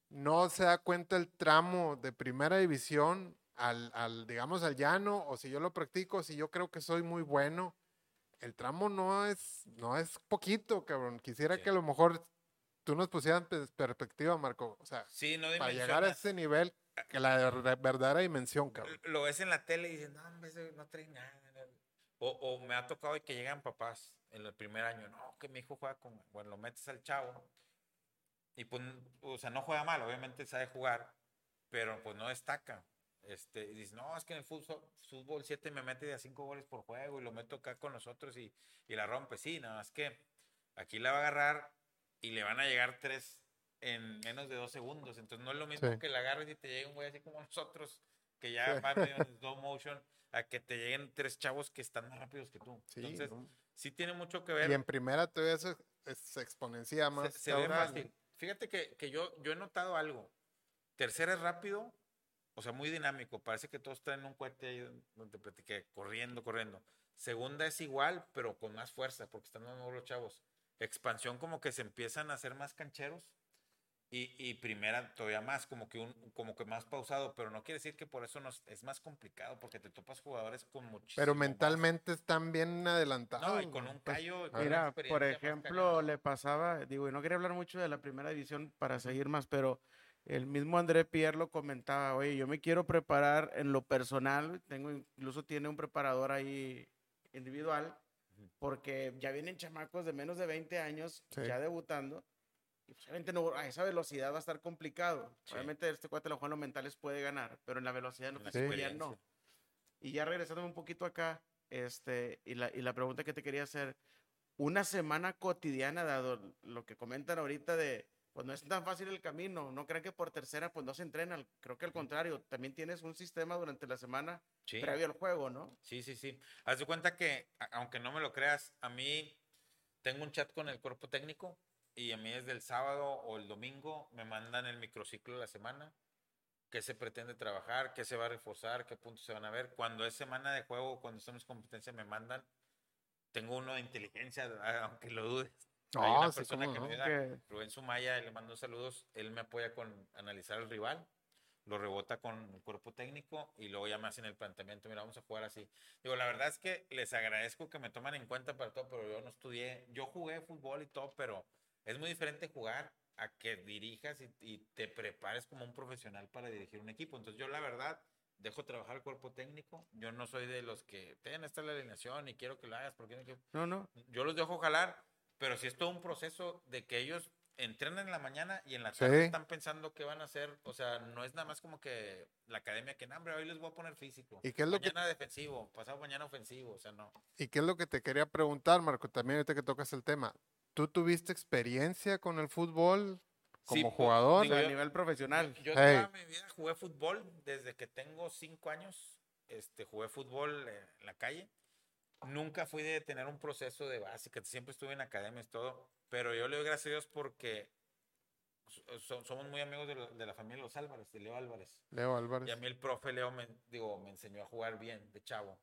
no se da cuenta el tramo de primera división al, al, digamos, al llano, o si yo lo practico, si yo creo que soy muy bueno, el tramo no es, no es poquito, cabrón. Quisiera Sí. que a lo mejor tú nos pusieras en perspectiva, Marco. O sea, Sí, no para llegar a ese nivel, que la ver- verdadera dimensión, cabrón. Lo ves en la tele y dices, no, no trae nada. O, o me ha tocado que llegan papás en el primer año, no, que mi hijo juega con, bueno, lo metes al chavo y pues, o sea, no juega mal, obviamente sabe jugar, pero pues no destaca. Este, y dices, no, es que en el fútbol, fútbol 7 me mete de a 5 goles por juego y lo meto acá con nosotros y, y la rompe. Sí, nada más que aquí la va a agarrar y le van a llegar tres en menos de dos segundos. Entonces no es lo mismo Sí. que la agarres y te llegue un güey así como nosotros, que ya Sí. van en slow motion, a que te lleguen tres chavos que están más rápidos que tú. Sí, Entonces, ¿no? sí tiene mucho que ver. Y en primera todavía se, se exponencia más. se ve fácil. Fíjate que, que yo, yo he notado algo. Tercera es rápido, o sea, muy dinámico. Parece que todos traen un cohete ahí donde te platiqué, corriendo, corriendo. Segunda es igual, pero con más fuerza, porque están más nuevos los chavos. Expansión como que se empiezan a hacer más cancheros. Y, y primera todavía más, como que, un, como que más pausado, pero no quiere decir que por eso nos, es más complicado, porque te topas jugadores con muchísimo Pero más- mentalmente están bien adelantados. No, y con un Pues, callo. Mira, por más ejemplo, le pasaba, digo, y no quería hablar mucho de la primera división para seguir más, pero el mismo André Pierre lo comentaba, oye, yo me quiero preparar en lo personal, tengo, incluso tiene un preparador ahí individual. Porque ya vienen chamacos de menos de 20 años Sí. ya debutando, y pues, obviamente no, a esa velocidad va a estar complicado. Sí. Obviamente este cuate a lo mejor en los mentales puede ganar, pero en la velocidad la ya experiencia. no. Y ya regresándome un poquito acá, este, y la, y la pregunta que te quería hacer, una semana cotidiana, dado lo que comentan ahorita de, pues no es tan fácil el camino, no crean que por tercera pues no se entrena, creo que al contrario, también tienes un sistema durante la semana Sí. previo al juego, ¿no? Sí, sí, sí. Haz de cuenta que, aunque no me lo creas, a mí tengo un chat con el cuerpo técnico y a mí desde el sábado o el domingo me mandan el microciclo de la semana, qué se pretende trabajar, qué se va a reforzar, qué puntos se van a ver. Cuando es semana de juego, cuando estamos en competencia, me mandan. Tengo uno de inteligencia, aunque lo dudes. Hay No, una sí, persona que no. me Que- Rubén Sumaya, le mando saludos. Él me apoya con analizar al rival, lo rebota con el cuerpo técnico y luego ya me hacen el planteamiento. Mira, vamos a jugar así. Digo, la verdad es que les agradezco que me toman en cuenta para todo, pero yo no estudié. Yo jugué fútbol y todo, pero es muy diferente jugar a que dirijas y, y te prepares como un profesional para dirigir un equipo. Entonces, yo la verdad dejo trabajar el cuerpo técnico. Yo no soy de los que ten esta es la alineación y quiero que lo hagas porque no quiero-". No, no, yo los dejo jalar, pero sí es todo un proceso de que ellos entrenan en la mañana y en la Sí. tarde están pensando qué van a hacer. O sea, no es nada más como que la academia que, no, hombre, hoy les voy a poner físico. ¿Y qué es lo que- mañana defensivo, pasado mañana ofensivo. O sea, no. ¿Y qué es lo que te quería preguntar, Marco? También ahorita que tocas el tema. ¿Tú tuviste experiencia con el fútbol como Sí, jugador? digo, a yo- nivel profesional. Yo Hey. toda mi vida jugué fútbol desde que tengo cinco años. Este, jugué fútbol eh, en la calle. Nunca fui de tener un proceso de básica. Siempre estuve en academias, todo. Pero yo le doy gracias a Dios porque so- somos muy amigos de, la- de la familia Los Álvarez, de Leo Álvarez. Leo Álvarez. Y a mí el profe Leo me, digo, me enseñó a jugar bien, de chavo.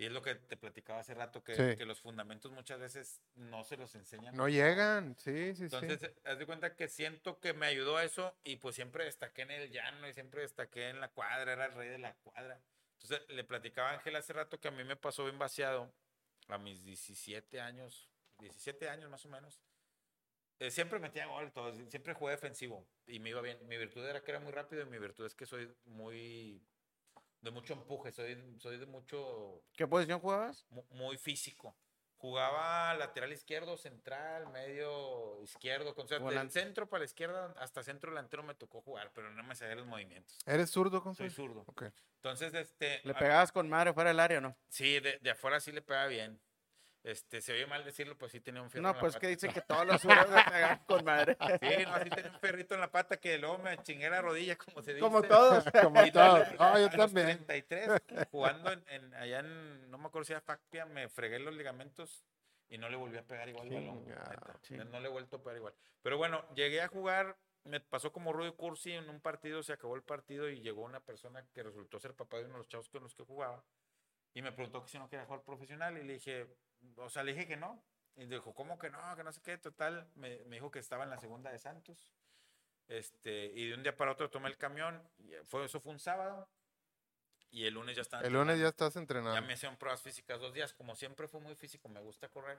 Y es lo que te platicaba hace rato, que, Sí. que los fundamentos muchas veces no se los enseñan. No llegan, sí, sí, Entonces, sí. eh, haz de cuenta que siento que me ayudó eso y pues siempre destaqué en el llano y siempre destaqué en la cuadra, era el rey de la cuadra. Entonces, le platicaba a Ángel hace rato que a mí me pasó bien vaciado a mis 17 años, 17 años más o menos. Eh, siempre metía gol, todo, siempre jugué defensivo y me iba bien. Mi virtud era que era muy rápido y mi virtud es que soy muy de mucho empuje, soy, soy de mucho ¿Qué posición jugabas? mu- muy físico. Jugaba lateral izquierdo, central, medio izquierdo, con, o sea, del centro para la izquierda hasta centro delantero me tocó jugar, pero no me sabía los movimientos. ¿Eres zurdo, con Soy zurdo. Ok. Entonces, este, ¿Le a- pegabas con madre fuera del área o no? sí, de, de afuera sí le pega bien. Este, se oye mal decirlo, pues sí tenía un fierro en No, la pues pata. que dicen que todos los zurdos le pegan con madre. Sí, no, así tenía un ferrito en la pata que luego me chingué la rodilla, como se dice. Como todos. Como Y todos. Ah, yo los también. 33, jugando en, en- allá en, no me acuerdo si era Facpia, me fregué los ligamentos y no le volví a pegar igual. al balón, Chingado. neta. Sí. No le he vuelto a pegar igual. Pero bueno, llegué a jugar, me pasó como Rudy Cursi en un partido, se acabó el partido y llegó una persona que resultó ser papá de uno de los chavos con los que jugaba y me preguntó que si no quería jugar profesional y le dije, o sea, le dije que no. Y dijo, ¿cómo que no? Que no sé qué. Total, me, me dijo que estaba en la segunda de Santos. Este, y de un día para otro tomé el camión. Y fue, eso fue un sábado. Y el lunes ya estaba. El lunes ya entrenando. estás Ya entrenando. me hicieron pruebas físicas dos días. Como siempre fue muy físico, me gusta correr.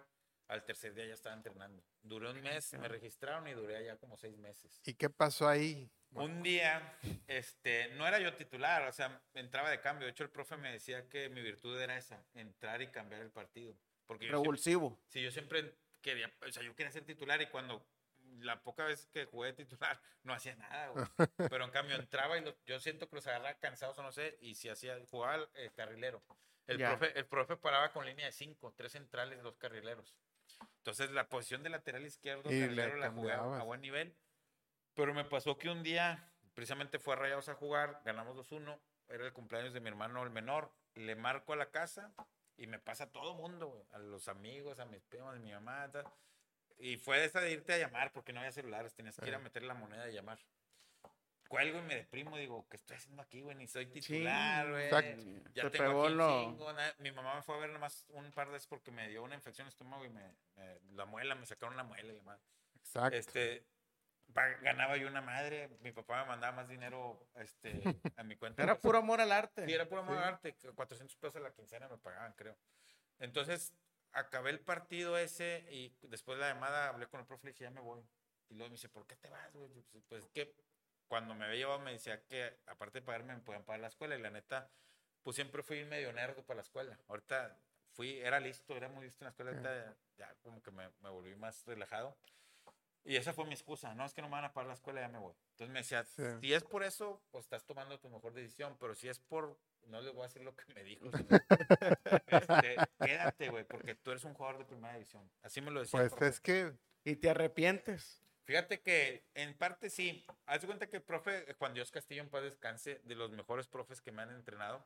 Al tercer día ya estaba entrenando. Duré un mes, me registraron y duré allá como seis meses. ¿Y qué pasó ahí? Un día, este, no era yo titular, o sea, entraba de cambio. De hecho, el profe me decía que mi virtud era esa, entrar y cambiar el partido. Porque Revulsivo. sí, yo siempre quería, o sea, yo quería ser titular y cuando la poca vez que jugué titular no hacía nada, güey. Pero en cambio entraba y lo- yo siento que los agarraba cansados o no sé, y si hacía, jugaba eh, carrilero. El profe, el profe paraba con línea de cinco, tres centrales, dos carrileros. Entonces la posición de lateral izquierdo, Y le carrilero la jugaba a buen nivel. Pero me pasó que un día, precisamente fue a Rayados a jugar, ganamos 2-1, era el cumpleaños de mi hermano el menor, le marco a la casa y me pasa a todo mundo, a los amigos, a mis primos, a mi mamá, tal. y fue de esa de irte a llamar porque no había celulares, tenías que ir a meter la moneda de llamar. Cuelgo y me deprimo, digo, ¿qué estoy haciendo aquí, güey? Ni soy titular, güey. exacto. Ya Te tengo pegó aquí lo- chingo, Mi mamá me fue a ver nomás un par de veces porque me dio una infección de estómago y me, me- la muela, me sacaron la muela y madre. Exacto. Este, ganaba yo una madre, mi papá me mandaba más dinero este, a mi cuenta. Era puro amor al arte. Sí, era puro amor Sí. al arte, que 400 pesos a la quincena me pagaban, creo. Entonces, acabé el partido ese y después de la llamada hablé con el profe y dije, ya me voy. Y luego me dice, ¿por qué te vas, güey? Pues, pues que cuando me había llevado me decía que aparte de pagarme me podían pagar la escuela y la neta, pues siempre fui medio nerdo para la escuela. Ahorita fui, era listo, era muy listo en la escuela, ahorita ya como que me, me volví más relajado. Y esa fue mi excusa, no es que no me van a pagar la escuela, ya me voy. Entonces me decía, Sí. si es por eso, pues estás tomando tu mejor decisión, pero si es por, no les voy a decir lo que me dijo. sino, este, quédate, güey, porque tú eres un jugador de primera división. Así me lo decía. Pues es que Y te arrepientes. Fíjate que en parte sí. Haz de cuenta que el profe Juan Dios Castillo, en paz descanse, de los mejores profes que me han entrenado,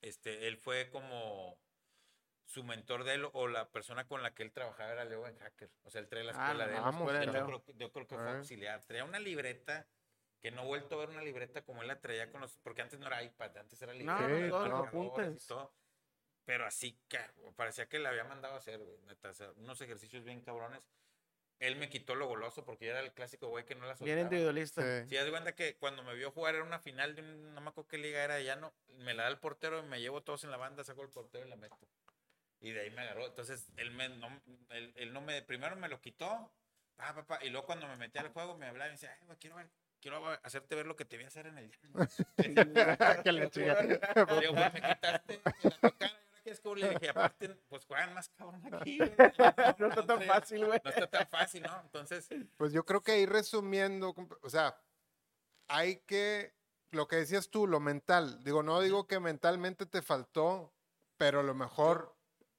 este, él fue como su mentor de él o la persona con la que él trabajaba era Leo en Hacker. O sea, él trae la Ah, escuela de él. vamos, escuela de Yo creo, que- yo creo que fue Ah. auxiliar. Traía una libreta que no he vuelto a ver una libreta como él la traía con los. Porque antes no era iPad, antes era libreta. No, no, apuntes. todo. Pero así, parecía que le había mandado a hacer, güey, neta, o sea, unos ejercicios bien cabrones. Él me quitó lo goloso porque yo era el clásico güey que no la soltaba. Bien individualista. sí. Si das cuenta que cuando me vio jugar era una final de un, no me acuerdo qué liga era, ya no, me la da el portero y me llevo todos en la banda, saco el portero y la meto. Y de ahí me agarró. Entonces, él, me, no, él, él no me, primero me lo quitó, pa, pa, pa, y luego cuando me metí al juego me hablaba y me decía, Ay, güey, quiero, ver, quiero hacerte ver lo que te voy a hacer en el que. Le digo, güey, me quitaste la cara, ¿y ahora quieres que le dije, aparte, pues juegan más cabrón aquí. güey. No está tan fácil, güey. No está tan fácil, ¿no? Entonces, Pues yo creo que ahí resumiendo, o sea, hay que, lo que decías tú, lo mental. Digo, no digo que mentalmente te faltó, pero a lo mejor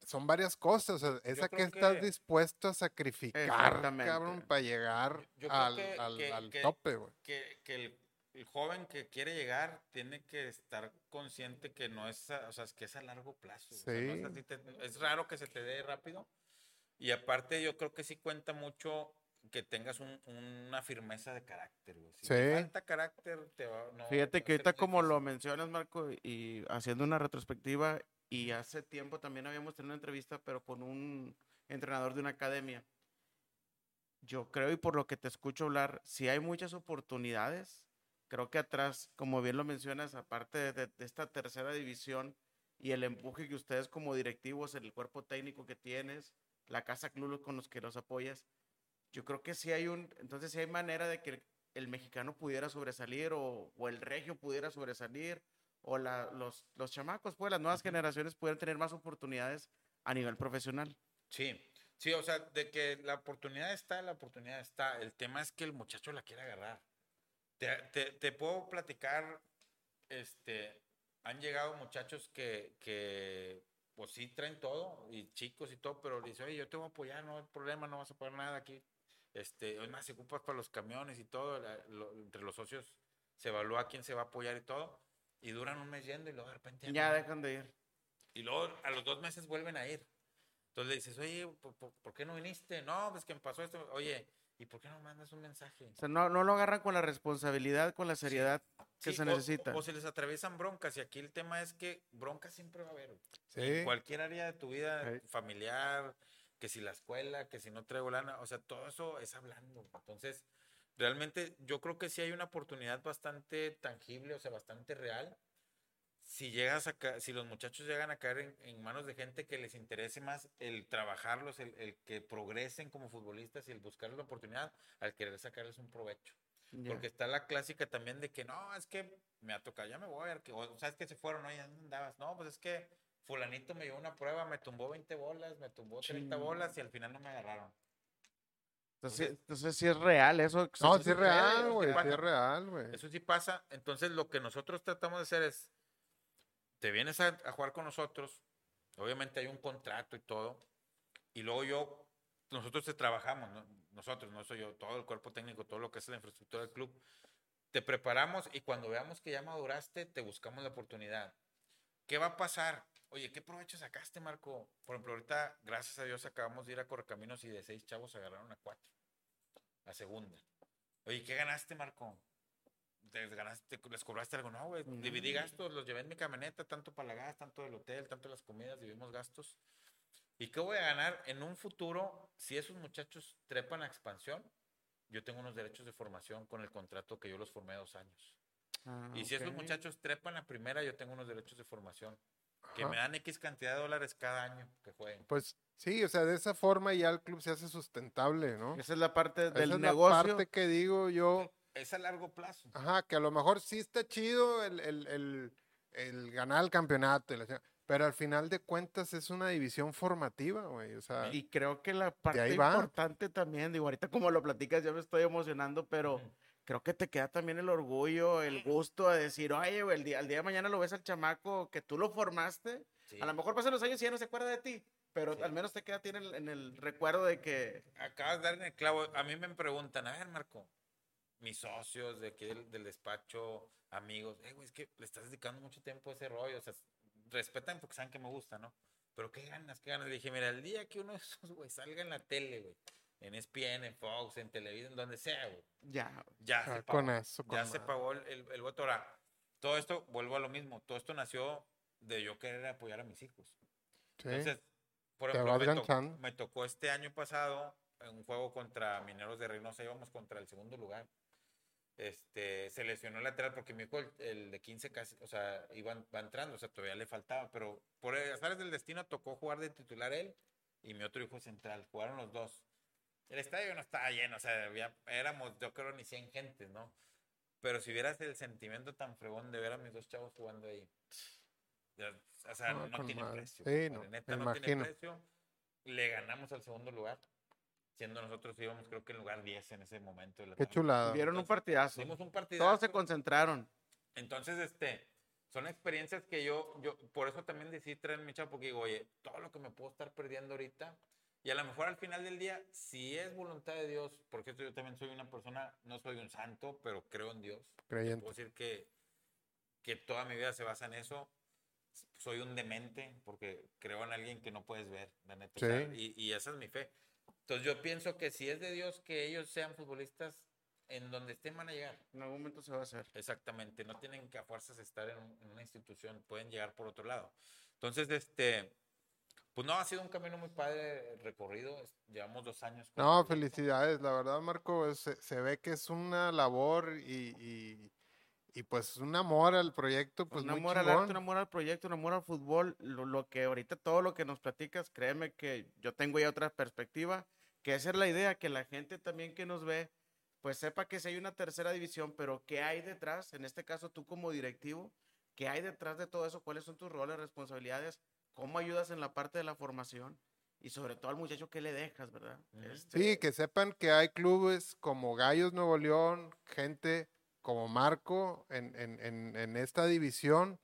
son varias cosas. O sea, esa que creo estás que- dispuesto a sacrificar, cabrón, para llegar Yo creo al, que- al- que- al que- tope, güey. que, que el, el joven que quiere llegar tiene que estar consciente que no es, a- o sea, es que es a largo plazo. o sea, no es, Sí. así te- es raro que se te dé rápido. Y aparte yo creo que sí cuenta mucho que tengas un- una firmeza de carácter, güey. Si Sí. te falta carácter, te va, no, Fíjate que ahorita como difícil. lo mencionas, Marco, y haciendo una retrospectiva, y hace tiempo también habíamos tenido una entrevista, pero con un entrenador de una academia. Yo creo, y por lo que te escucho hablar, si hay muchas oportunidades. Creo que atrás, como bien lo mencionas, aparte de, esta tercera división y el empuje que ustedes como directivos, el cuerpo técnico que tienes, la casa club con los que los apoyas, yo creo que sí hay un, entonces sí hay manera de que el mexicano pudiera sobresalir o el regio pudiera sobresalir o la- los, los chamacos, pues las nuevas generaciones pudieran tener más oportunidades a nivel profesional. Sí, sí, o sea, de que la oportunidad está, la oportunidad está. El tema es que el muchacho la quiere agarrar. Te, te- te puedo platicar, este, han llegado muchachos que, que, pues sí traen todo, y chicos y todo, pero dice, oye, yo te voy a apoyar, no hay problema, no vas a pagar nada aquí. Este, es más, se ocupas para los camiones y todo, la- lo- entre los socios se evalúa quién se va a apoyar y todo, y duran un mes yendo y luego de repente Ya no. dejan de ir. Y luego a los dos meses vuelven a ir. Entonces le dices, oye, ¿por, por- por qué no viniste? No, pues que me pasó esto. Oye, ¿y por qué no mandas un mensaje? O sea, no, no lo agarran con la responsabilidad, con la seriedad que Sí, se o- necesita. O, se les atraviesan broncas. Y aquí el tema es que broncas siempre va a haber. Sí. En cualquier área de tu vida Sí. familiar, que si la escuela, que si no traigo lana. O sea, todo eso es hablando. Entonces, realmente yo creo que sí hay una oportunidad bastante tangible, o sea, bastante real. Si llegas a ca- si los muchachos llegan a caer en, en manos de gente que les interese más el trabajarlos, el, el que progresen como futbolistas y el buscarles la oportunidad, al querer sacarles un provecho. Porque está la clásica también de que no, es que me ha tocado, ya me voy, a que- o sabes que se fueron, ¿no? Ya andabas. No, pues es que fulanito me llevó una prueba, me tumbó 20 bolas, me tumbó 30 Chin. bolas y al final no me agarraron. Entonces, entonces sí es real eso. No, sí es real, eso güey. sí es real, güey. Eso sí pasa. Entonces lo que nosotros tratamos de hacer es, te vienes a, a jugar con nosotros, obviamente hay un contrato y todo, y luego yo, nosotros te trabajamos, ¿no? nosotros, no soy yo, todo el cuerpo técnico, todo lo que es la infraestructura del club, te preparamos y cuando veamos que ya maduraste, te buscamos la oportunidad. ¿Qué va a pasar? Oye, ¿qué provecho sacaste, Marco? Por ejemplo, ahorita, gracias a Dios, acabamos de ir a Correcaminos y de seis chavos agarraron a cuatro. A segunda. Oye, ¿qué ganaste, Marco? ¿Les, ganaste, ¿Les cobraste algo? No, güey. Dividí gastos, los llevé en mi camioneta, tanto para la gas, tanto del hotel, tanto las comidas, dividimos gastos. ¿Y qué voy a ganar en un futuro si esos muchachos trepan a expansión? Yo tengo unos derechos de formación con el contrato que yo los formé dos años. Ah, Y si esos muchachos trepan la primera, yo tengo unos derechos de formación que me dan X cantidad de dólares cada año que jueguen. Pues sí, o sea, de esa forma ya el club se hace sustentable, ¿no? Esa es la parte Esa del es negocio. la parte que digo yo. Es a largo plazo. Ajá, que a lo mejor sí está chido el, el, el, el ganar el campeonato, pero al final de cuentas es una división formativa, güey. O sea, Y creo que la parte importante también, digo, ahorita como lo platicas, ya me estoy emocionando, pero. Creo que te queda también el orgullo, el gusto de decir, oye, güey, el día, el día de mañana lo ves al chamaco que tú lo formaste. Sí. A lo mejor pasan los años y ya no se acuerda de ti, pero Sí. al menos te queda tiene el- en el recuerdo de que. Acabas de dar en el clavo. A mí me preguntan, a ver, Marco, mis socios de aquí del, del despacho, amigos, eh, güey, es que le estás dedicando mucho tiempo a ese rollo. O sea, respetan porque saben que me gusta, ¿no? Pero qué ganas, qué ganas. Le dije, mira, el día que uno de esos, güey, salga en la tele, güey, en ESPN, en Fox, en televisión, donde sea, güey, Ya, ya ah, se pagó. con eso, con ya se pagó el, el, el voto. Ahora, todo esto, vuelvo a lo mismo, todo esto nació de yo querer apoyar a mis hijos. Sí. Entonces, por ejemplo, me, tocó este año pasado en un juego contra Mineros de Reynosa, íbamos contra el segundo lugar. Este, se lesionó el lateral porque mi hijo, el, el de 15 casi, o sea, iba, va entrando, o sea, todavía le faltaba, pero por azares del destino tocó jugar de titular él y mi otro hijo central, jugaron los dos. El estadio no estaba lleno, o sea, había- éramos, yo creo, ni 100 gentes, ¿no? Pero si vieras el sentimiento tan fregón de ver a mis dos chavos jugando ahí, o sea, no con tiene madre. precio. Sí, no, neta no tiene imagino. precio. Le ganamos al segundo lugar, siendo nosotros íbamos creo que en lugar 10 en ese momento. de la Qué chulada. vieron un partidazo. Dimos un partido. Todos se concentraron. Entonces, este, son experiencias que yo, yo, por eso también decidí traer mi chavo, porque digo, oye, todo lo que me puedo estar perdiendo ahorita, y a lo mejor al final del día, si es voluntad de Dios, porque esto yo también soy una persona, no soy un santo, pero creo en Dios. Creyente. Puedo decir que, que toda mi vida se basa en eso. Soy un demente porque creo en alguien que no puedes ver, la neta. o sea, Sí. y, y esa es mi fe. Entonces yo pienso que si es de Dios que ellos sean futbolistas, en donde estén van a llegar. En algún momento se va a hacer. Exactamente, no tienen que a fuerzas estar en, un- en una institución, pueden llegar por otro lado. Entonces, este, pues no, ha sido un camino muy padre recorrido, es- llevamos dos años. con No, felicidades, la verdad, Marco, se, se ve que es una labor y, y, y, pues un amor al proyecto, pues un muy amor al arte, un amor al proyecto, un amor al fútbol. Lo, lo que ahorita todo lo que nos platicas, créeme que yo tengo ya otra perspectiva, que esa es la idea, que la gente también que nos ve, pues sepa que si hay una tercera división, pero qué hay detrás, en este caso tú como directivo, qué hay detrás de todo eso, cuáles son tus roles, responsabilidades, cómo ayudas en la parte de la formación y sobre todo al muchacho qué le dejas, ¿verdad? Este, Sí, que sepan que hay clubes como Gallos Nuevo León, gente como Marco en, en, en, en esta división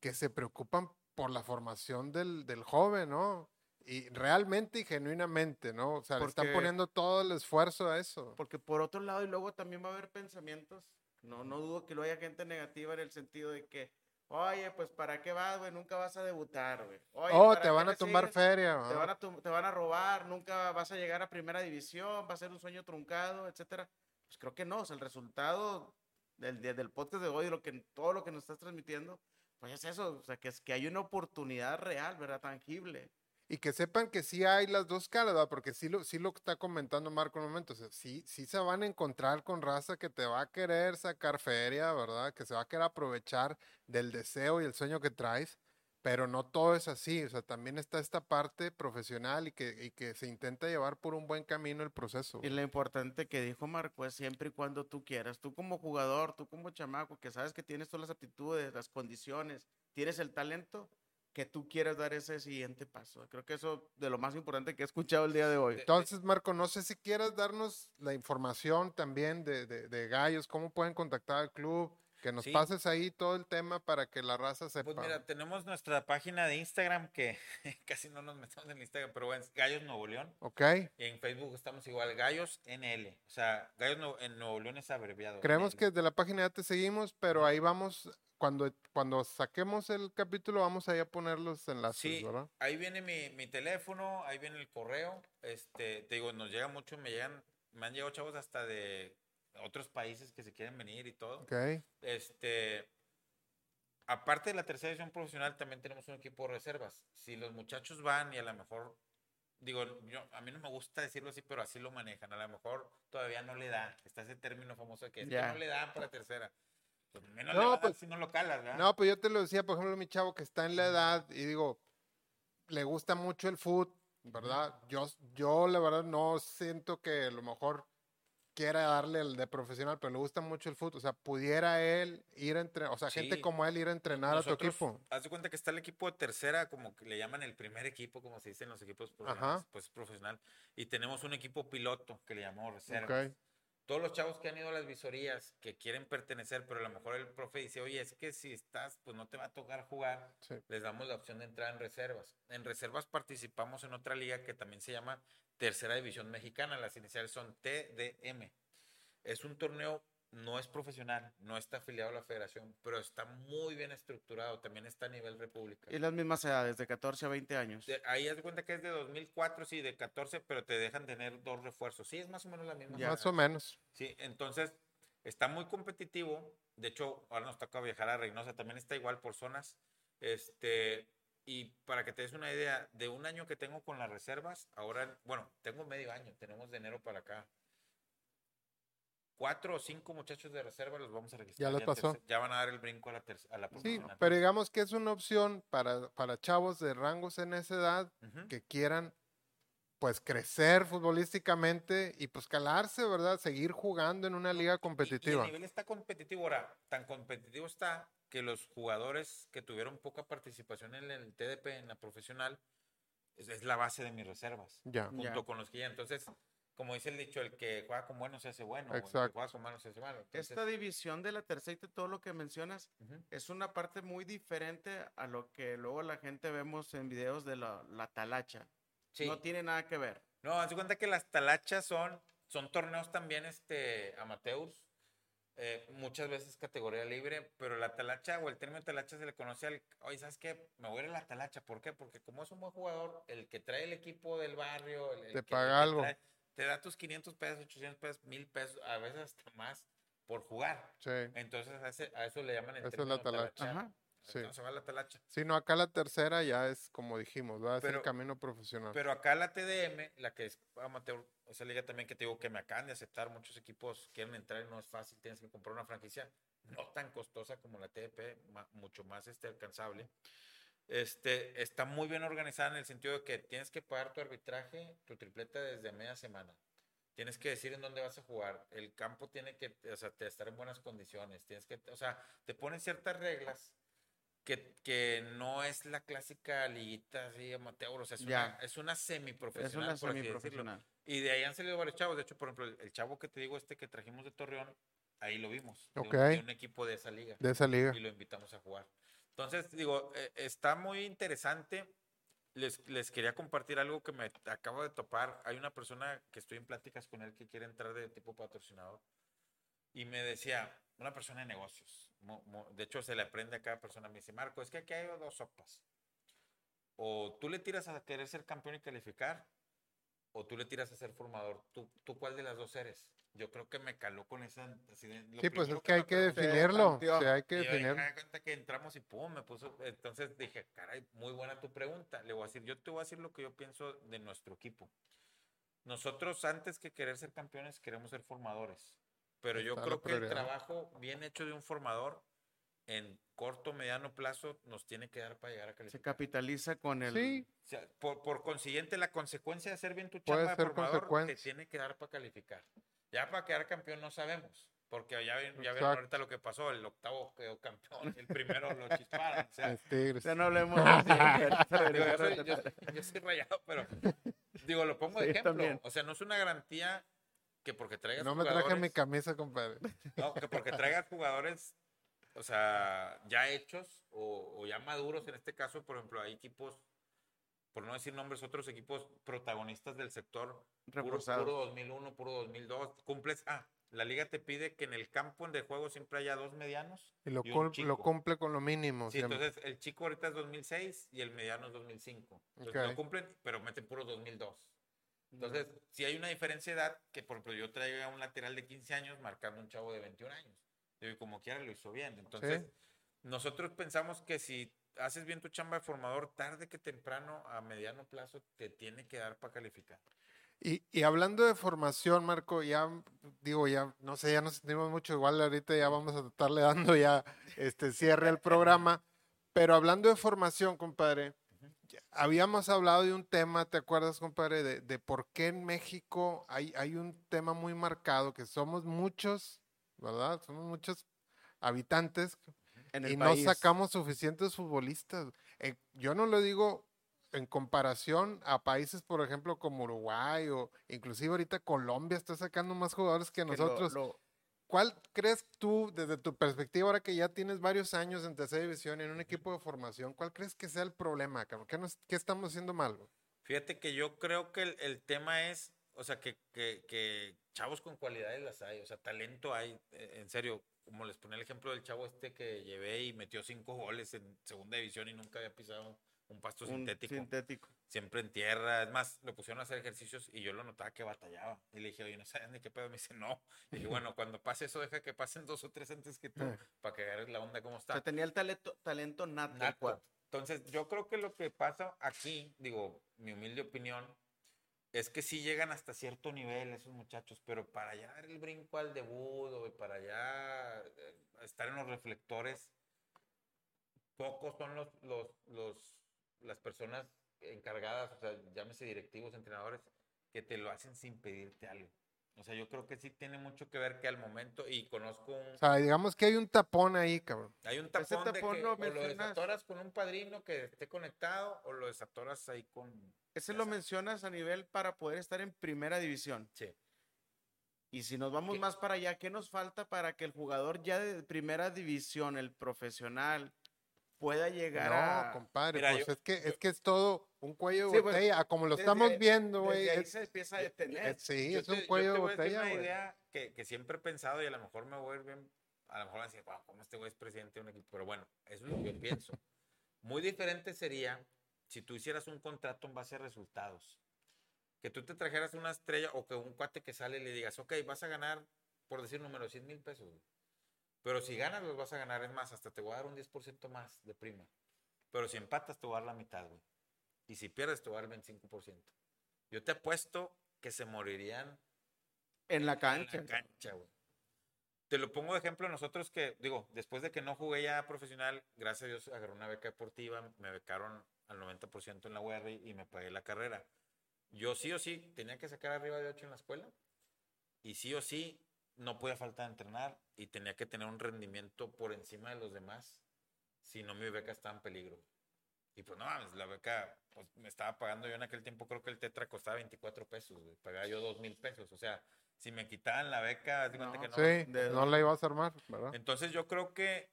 que se preocupan por la formación del, del joven, ¿no? Y realmente y genuinamente, ¿no? O sea, le están Porque- poniendo todo el esfuerzo a eso. Porque por otro lado, y luego también va a haber pensamientos, no, no dudo que lo haya gente negativa en el sentido de que, oye, pues ¿para qué vas, güey? Nunca vas a debutar, güey. Oye, Oh, ¿para te van a tumbar sigues? feria. Te van, a te van a robar, nunca vas a llegar a primera división, va a ser un sueño truncado, etcétera. Pues creo que no, o sea, el resultado del, de- del podcast de hoy, lo que, todo lo que nos estás transmitiendo, pues es eso, o sea, que, es, que hay una oportunidad real, ¿verdad? Tangible. Y que sepan que sí hay las dos caras, ¿verdad? Porque sí lo, sí lo está comentando Marco en un momento. Sí, sí se van a encontrar con raza que te va a querer sacar feria, ¿verdad? Que se va a querer aprovechar del deseo y el sueño que traes. Pero no todo es así. O sea, también está esta parte profesional y que, y que se intenta llevar por un buen camino el proceso. Y lo importante que dijo Marco es siempre y cuando tú quieras. Tú como jugador, tú como chamaco, que sabes que tienes todas las aptitudes, las condiciones, tienes el talento, que tú quieras dar ese siguiente paso. Creo que eso de lo más importante que he escuchado el día de hoy. Entonces, Marco, no sé si quieras darnos la información también de, de, de Gallos, cómo pueden contactar al club, que nos Sí. pases ahí todo el tema para que la raza sepa. Pues mira, tenemos nuestra página de Instagram que casi no nos metemos en Instagram, pero bueno, es Gallos Nuevo León. ¿Ok? Y en Facebook estamos igual, Gallos NL. O sea, Gallos Nuevo- en Nuevo León es abreviado. Creemos NL. que desde la página ya te seguimos, pero ahí vamos, cuando, cuando saquemos el capítulo, vamos ahí a poner los enlaces, Sí, ¿verdad? ahí viene mi, mi teléfono, ahí viene el correo. Este, te digo, nos llega mucho, me llegan, me han llegado chavos hasta de otros países que se quieren venir y todo. Ok. Este, aparte de la tercera división profesional, también tenemos un equipo de reservas. Si los muchachos van y a lo mejor, digo, yo, a mí no me gusta decirlo así, pero así lo manejan. A lo mejor todavía no le da. Está ese término famoso que, es que no le dan para tercera. Pues menos No, le pues- si no lo calas, ¿verdad? No, pues yo te lo decía, por ejemplo, mi chavo que está en la edad y digo, le gusta mucho el fútbol, ¿verdad? Yo, yo la verdad no siento que a lo mejor quiera darle el de profesional, pero le gusta mucho el fútbol. O sea, pudiera él ir a entrenar, o sea, gente Sí. como él ir a entrenar a tu Nosotros, equipo. Haz de cuenta que está el equipo de tercera, como que le llaman el primer equipo, como se dice en los equipos profesionales, pues es profesional. Y tenemos un equipo piloto que le llamamos reservas. Ok. Todos los chavos que han ido a las visorías, que quieren pertenecer, pero a lo mejor el profe dice, oye, es que si estás, pues no te va a tocar jugar, Sí. les damos la opción de entrar en reservas. En reservas participamos en otra liga que también se llama Tercera División Mexicana, las iniciales son TDM. Es un torneo, no es profesional, no está afiliado a la federación, pero está muy bien estructurado, también está a nivel república. Y las mismas edades, de 14 a 20 años. De- ahí haz de cuenta que es de 2004, sí, de 14, pero te dejan tener dos refuerzos. Sí, es más o menos la misma. Más o menos. Sí, entonces está muy competitivo. De hecho, ahora nos toca viajar a Reynosa, también está igual por zonas. Este, y para que te des una idea, de un año que tengo con las reservas, ahora, bueno, tengo medio año, tenemos de enero para acá. Cuatro o cinco muchachos de reserva los vamos a registrar. les en pasó. ya van a dar el brinco a la, a la Sí, pero digamos que es una opción para, para chavos de rangos en esa edad Ujú. que quieran pues crecer futbolísticamente y pues calarse, ¿verdad? Seguir jugando en una liga Y- Y, competitiva. el nivel está competitivo ahora. Tan competitivo está que los jugadores que tuvieron poca participación en el TDP, en la profesional, es, es la base de mis reservas. Ya. Junto Ya. con los que ya. Entonces, como dice el dicho, el que juega con buenos se hace bueno. o El que Exacto. juega con malos se hace malo. Entonces, Esta división de la tercera y de todo lo que mencionas ujú. es una parte muy diferente a lo que luego la gente vemos en videos de la, la talacha. Sí. No tiene nada que ver. No, haz cuenta que las talachas son, son torneos también este, amateurs. eh, muchas veces categoría libre, pero la talacha o el término talacha se le conoce al, oye, ¿sabes qué? Me voy a ir a la talacha, ¿por qué? Porque como es un buen jugador, el que trae el equipo del barrio, el, el Te que- paga el que algo. Te da tus 500 pesos, 800 pesos, 1000 pesos, a veces hasta más por jugar. Sí, Entonces a, ese- a eso le llaman el Esa es la talacha. Ajá. sí. Entonces va la talacha. Sí, no, acá la tercera ya es como dijimos, va a ser camino profesional. Pero acá la TDM, la que es amateur, esa liga también que te digo que me acaban de aceptar, muchos equipos quieren entrar y no es fácil, tienes que comprar una franquicia no tan costosa como la TDP, ma- mucho más este, alcanzable. Este, está muy bien organizada en el sentido de que tienes que pagar tu arbitraje, tu tripleta desde media semana. Tienes que decir en dónde vas a jugar. El campo tiene que o sea, te- estar en buenas condiciones. Tienes que, o sea, te ponen ciertas reglas que, que no es la clásica liguita así amateur, o sea, es Ya. una, es una Es semiprofesional. una así decirlo. semiprofesional. Y de ahí han salido varios chavos. De hecho, por ejemplo, el, chavo que te digo, este que trajimos de Torreón, ahí lo vimos. de un- Ok. de un equipo de esa liga de esa liga. y lo invitamos a jugar. Entonces, digo, eh, está muy interesante. Les, les quería compartir algo que me acabo de topar. Hay una persona que estoy en pláticas con él que quiere entrar de tipo patrocinador. Y me decía, una persona de negocios. mo- mo- de hecho, se le aprende a cada persona. Me dice, Marco, es que aquí hay dos sopas. O tú le tiras a querer ser campeón y calificar, o tú le tiras a ser formador. ¿Tú, tú cuál de las dos eres? Yo creo que me caló con esa... así de- lo Sí, pues es que hay que definirlo. hay que definirlo. "Me cuenta que entramos y pum, me puso. Entonces dije, caray, muy buena tu pregunta. Le voy a decir, yo te voy a decir lo que yo pienso de nuestro equipo. Nosotros, antes que querer ser campeones, queremos ser formadores. Pero yo Está creo que el trabajo bien hecho de un formador en corto, mediano plazo nos tiene que dar para llegar a Se calificar. capitaliza con el. Sí, O sea, por, por consiguiente, la consecuencia de hacer bien tu Puede chamba de ser formador te tiene que dar para calificar. Ya para quedar campeón no sabemos. Porque ya, ven- ya vieron ahorita lo que pasó. El octavo quedó campeón. El primero lo chisparon. O sea, no hablemos Digo, yo, soy, yo yo soy rayado, pero digo, lo pongo de Sí, ejemplo. también. O sea, no es una garantía que porque traigas No me traje mi camisa, compadre. no, que porque traigas jugadores, o sea, ya hechos o, o ya maduros, en este caso, por ejemplo, hay equipos, por no decir nombres, otros equipos protagonistas del sector, puro, Reforzado. puro 2001, puro 2002, cumples, ah, la liga te pide que en el campo de juego siempre haya dos medianos. Y lo, Y un cul- lo chico. cumple con lo mínimo. Sí, siempre. entonces el chico ahorita es 2006 y el mediano es 2005. Entonces Ok. no cumplen, pero meten puro 2002. Entonces, si hay una diferencia de edad, que por ejemplo yo traigo un lateral de 15 años marcando un chavo de 21 años. Y como quiera lo hizo bien. Entonces, nosotros pensamos que si haces bien tu chamba de formador, tarde que temprano, a mediano plazo, te tiene que dar para calificar. Y, y hablando de formación, Marco, ya digo, ya no sé, ya nos sentimos mucho igual, ahorita ya vamos a estarle dando ya este cierre al programa, pero hablando de formación, compadre, habíamos hablado de un tema, ¿te acuerdas, compadre, de, de por qué en México hay, hay un tema muy marcado, que somos muchos, ¿verdad? Somos muchos habitantes En el y país. no sacamos suficientes futbolistas. Eh, yo no lo digo en comparación a países, por ejemplo, como Uruguay o inclusive ahorita Colombia está sacando más jugadores que que lo- nosotros. lo- ¿Cuál crees tú, desde tu perspectiva, ahora que ya tienes varios años en tercera división en un equipo de formación, cuál crees que sea el problema, cabrón? ¿Qué, nos- qué estamos haciendo mal? Fíjate que yo creo que el, el tema es, o sea, que, que, que chavos con cualidades las hay, o sea, talento hay, eh, en serio, como les ponía el ejemplo del chavo este que llevé y metió cinco goles en segunda división y nunca había pisado un pasto un sintético, sintético. siempre en tierra, es más, lo pusieron a hacer ejercicios y yo lo notaba que batallaba, y le dije, oye, ¿no sabes ni qué pedo? Me dice, no, y dije, bueno, cuando pase eso, deja que pasen dos o tres antes que tú, para que agarres la onda como O está. sea, tenía el talento, talento nato. Entonces, yo creo que lo que pasa aquí, digo, mi humilde opinión, es que sí llegan hasta cierto nivel esos muchachos, pero para ya dar el brinco al debut o para ya eh, estar en los reflectores, pocos son los, los, los, las personas encargadas, o sea, llámese directivos, entrenadores, que te lo hacen sin pedirte algo. O sea, yo creo que sí tiene mucho que ver que al momento, y conozco un, O sea, digamos que hay un tapón ahí, cabrón. hay un Ese tapón, de tapón que lo o lo mencionas- desatoras con un padrino que esté conectado o lo desatoras ahí con... Ese lo sabes. mencionas a nivel para poder estar en primera división. Sí. Y si nos vamos ¿Qué? más para allá, ¿qué nos falta para que el jugador ya de primera división, el profesional, pueda llegar No, a... compadre, Mira, pues yo- es que es que es todo un cuello de Sí, pues, botella, a como lo desde- estamos viendo, güey. Ahí es- se empieza a detener. es- sí, Yo es te- un yo cuello de botella, una güey. idea que, que siempre he pensado y a lo mejor me voy a ir bien, a lo mejor van a decir, wow, ¿cómo este güey es presidente de un equipo? Pero bueno, eso es lo que yo pienso. Muy diferente sería si tú hicieras un contrato en base a resultados. Que tú te trajeras una estrella o que un cuate que sale y le digas, ok, vas a ganar, por decir número, 100 mil pesos. güey. Pero si ganas, los vas a ganar. Es más, hasta te voy a dar un 10% más de prima. Pero si empatas, te voy a dar la mitad, güey. Y si pierdes, te voy a dar el 25%. Yo te apuesto que se morirían En la en cancha. la cancha, güey. Te lo pongo de ejemplo, nosotros que, digo, después de que no jugué ya profesional, gracias a Dios agarré una beca deportiva, me becaron al 90% en la UR y me pagué la carrera. Yo sí o sí tenía que sacar arriba de 8 en la escuela y sí o sí no podía faltar entrenar y tenía que tener un rendimiento por encima de los demás, si no mi beca estaba en peligro. Y pues no, mames, la beca pues, me estaba pagando yo en aquel tiempo, creo que el tetra costaba 24 pesos, güey, pagaba yo 2 mil pesos, o sea, si me quitaban la beca, No, que no. Sí, de- no la ibas a armar, ¿verdad? Entonces yo creo que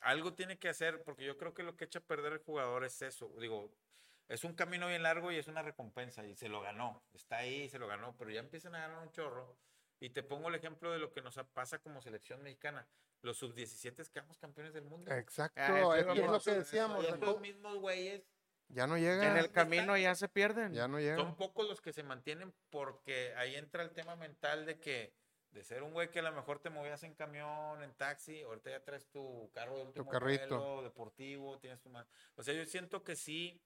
algo tiene que hacer, porque yo creo que lo que echa a perder el jugador es eso. Digo, es un camino bien largo y es una recompensa y se lo ganó. Está ahí, se lo ganó, pero ya empiezan a ganar un chorro. Y te pongo el ejemplo de lo que nos pasa como selección mexicana. Los sub-17 quedamos campeones del mundo. Exacto, Ah, es, lo que decíamos. Estos mismos güeyes Ya no llega. En el camino ya se pierden. Ya no llega. son pocos los que se mantienen porque ahí entra el tema mental de que de ser un güey que a lo mejor te movías en camión, en taxi, ahorita ya traes tu carro de último carrito. modelo, deportivo, tienes tu ma- O sea, yo siento que sí,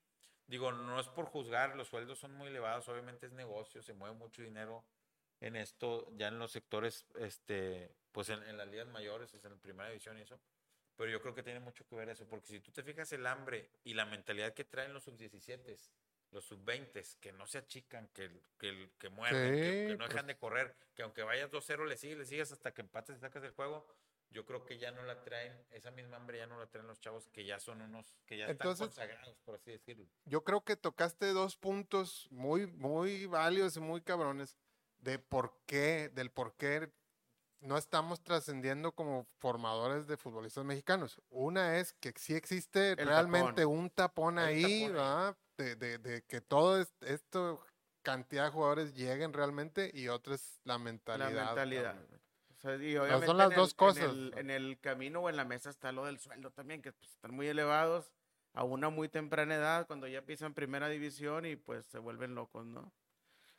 digo, no es por juzgar, los sueldos son muy elevados, obviamente es negocio, se mueve mucho dinero en esto, ya en los sectores, este, pues en, en las ligas mayores, en la primera división y eso. Pero yo creo que tiene mucho que ver eso, porque si tú te fijas el hambre y la mentalidad que traen los sub-17, los sub-20, que no se achican, que, que, que muerden, que, que Sí, no dejan de correr, que aunque vayas 2-0 le sigues, le sigues hasta que empates y sacas el juego, yo creo que ya no la traen, esa misma hambre ya no la traen los chavos que ya son unos, que ya Entonces- están consagrados, por así decirlo. Yo creo que tocaste dos puntos muy, muy válidos y muy cabrones de por qué, del por qué no estamos trascendiendo como formadores de futbolistas mexicanos. Una es que sí existe El realmente un tapón un ahí, tapón ahí. ¿verdad? De, de, de que todo es- esto cantidad de jugadores lleguen realmente y otra es la la mentalidad. mentalidad. cabrón. güey. O sea, y son obviamente las en dos el- cosas, En el, en el camino o en la mesa está lo del sueldo también, que pues, están muy elevados a una muy temprana edad, cuando ya pisan primera división y pues se vuelven locos, ¿no?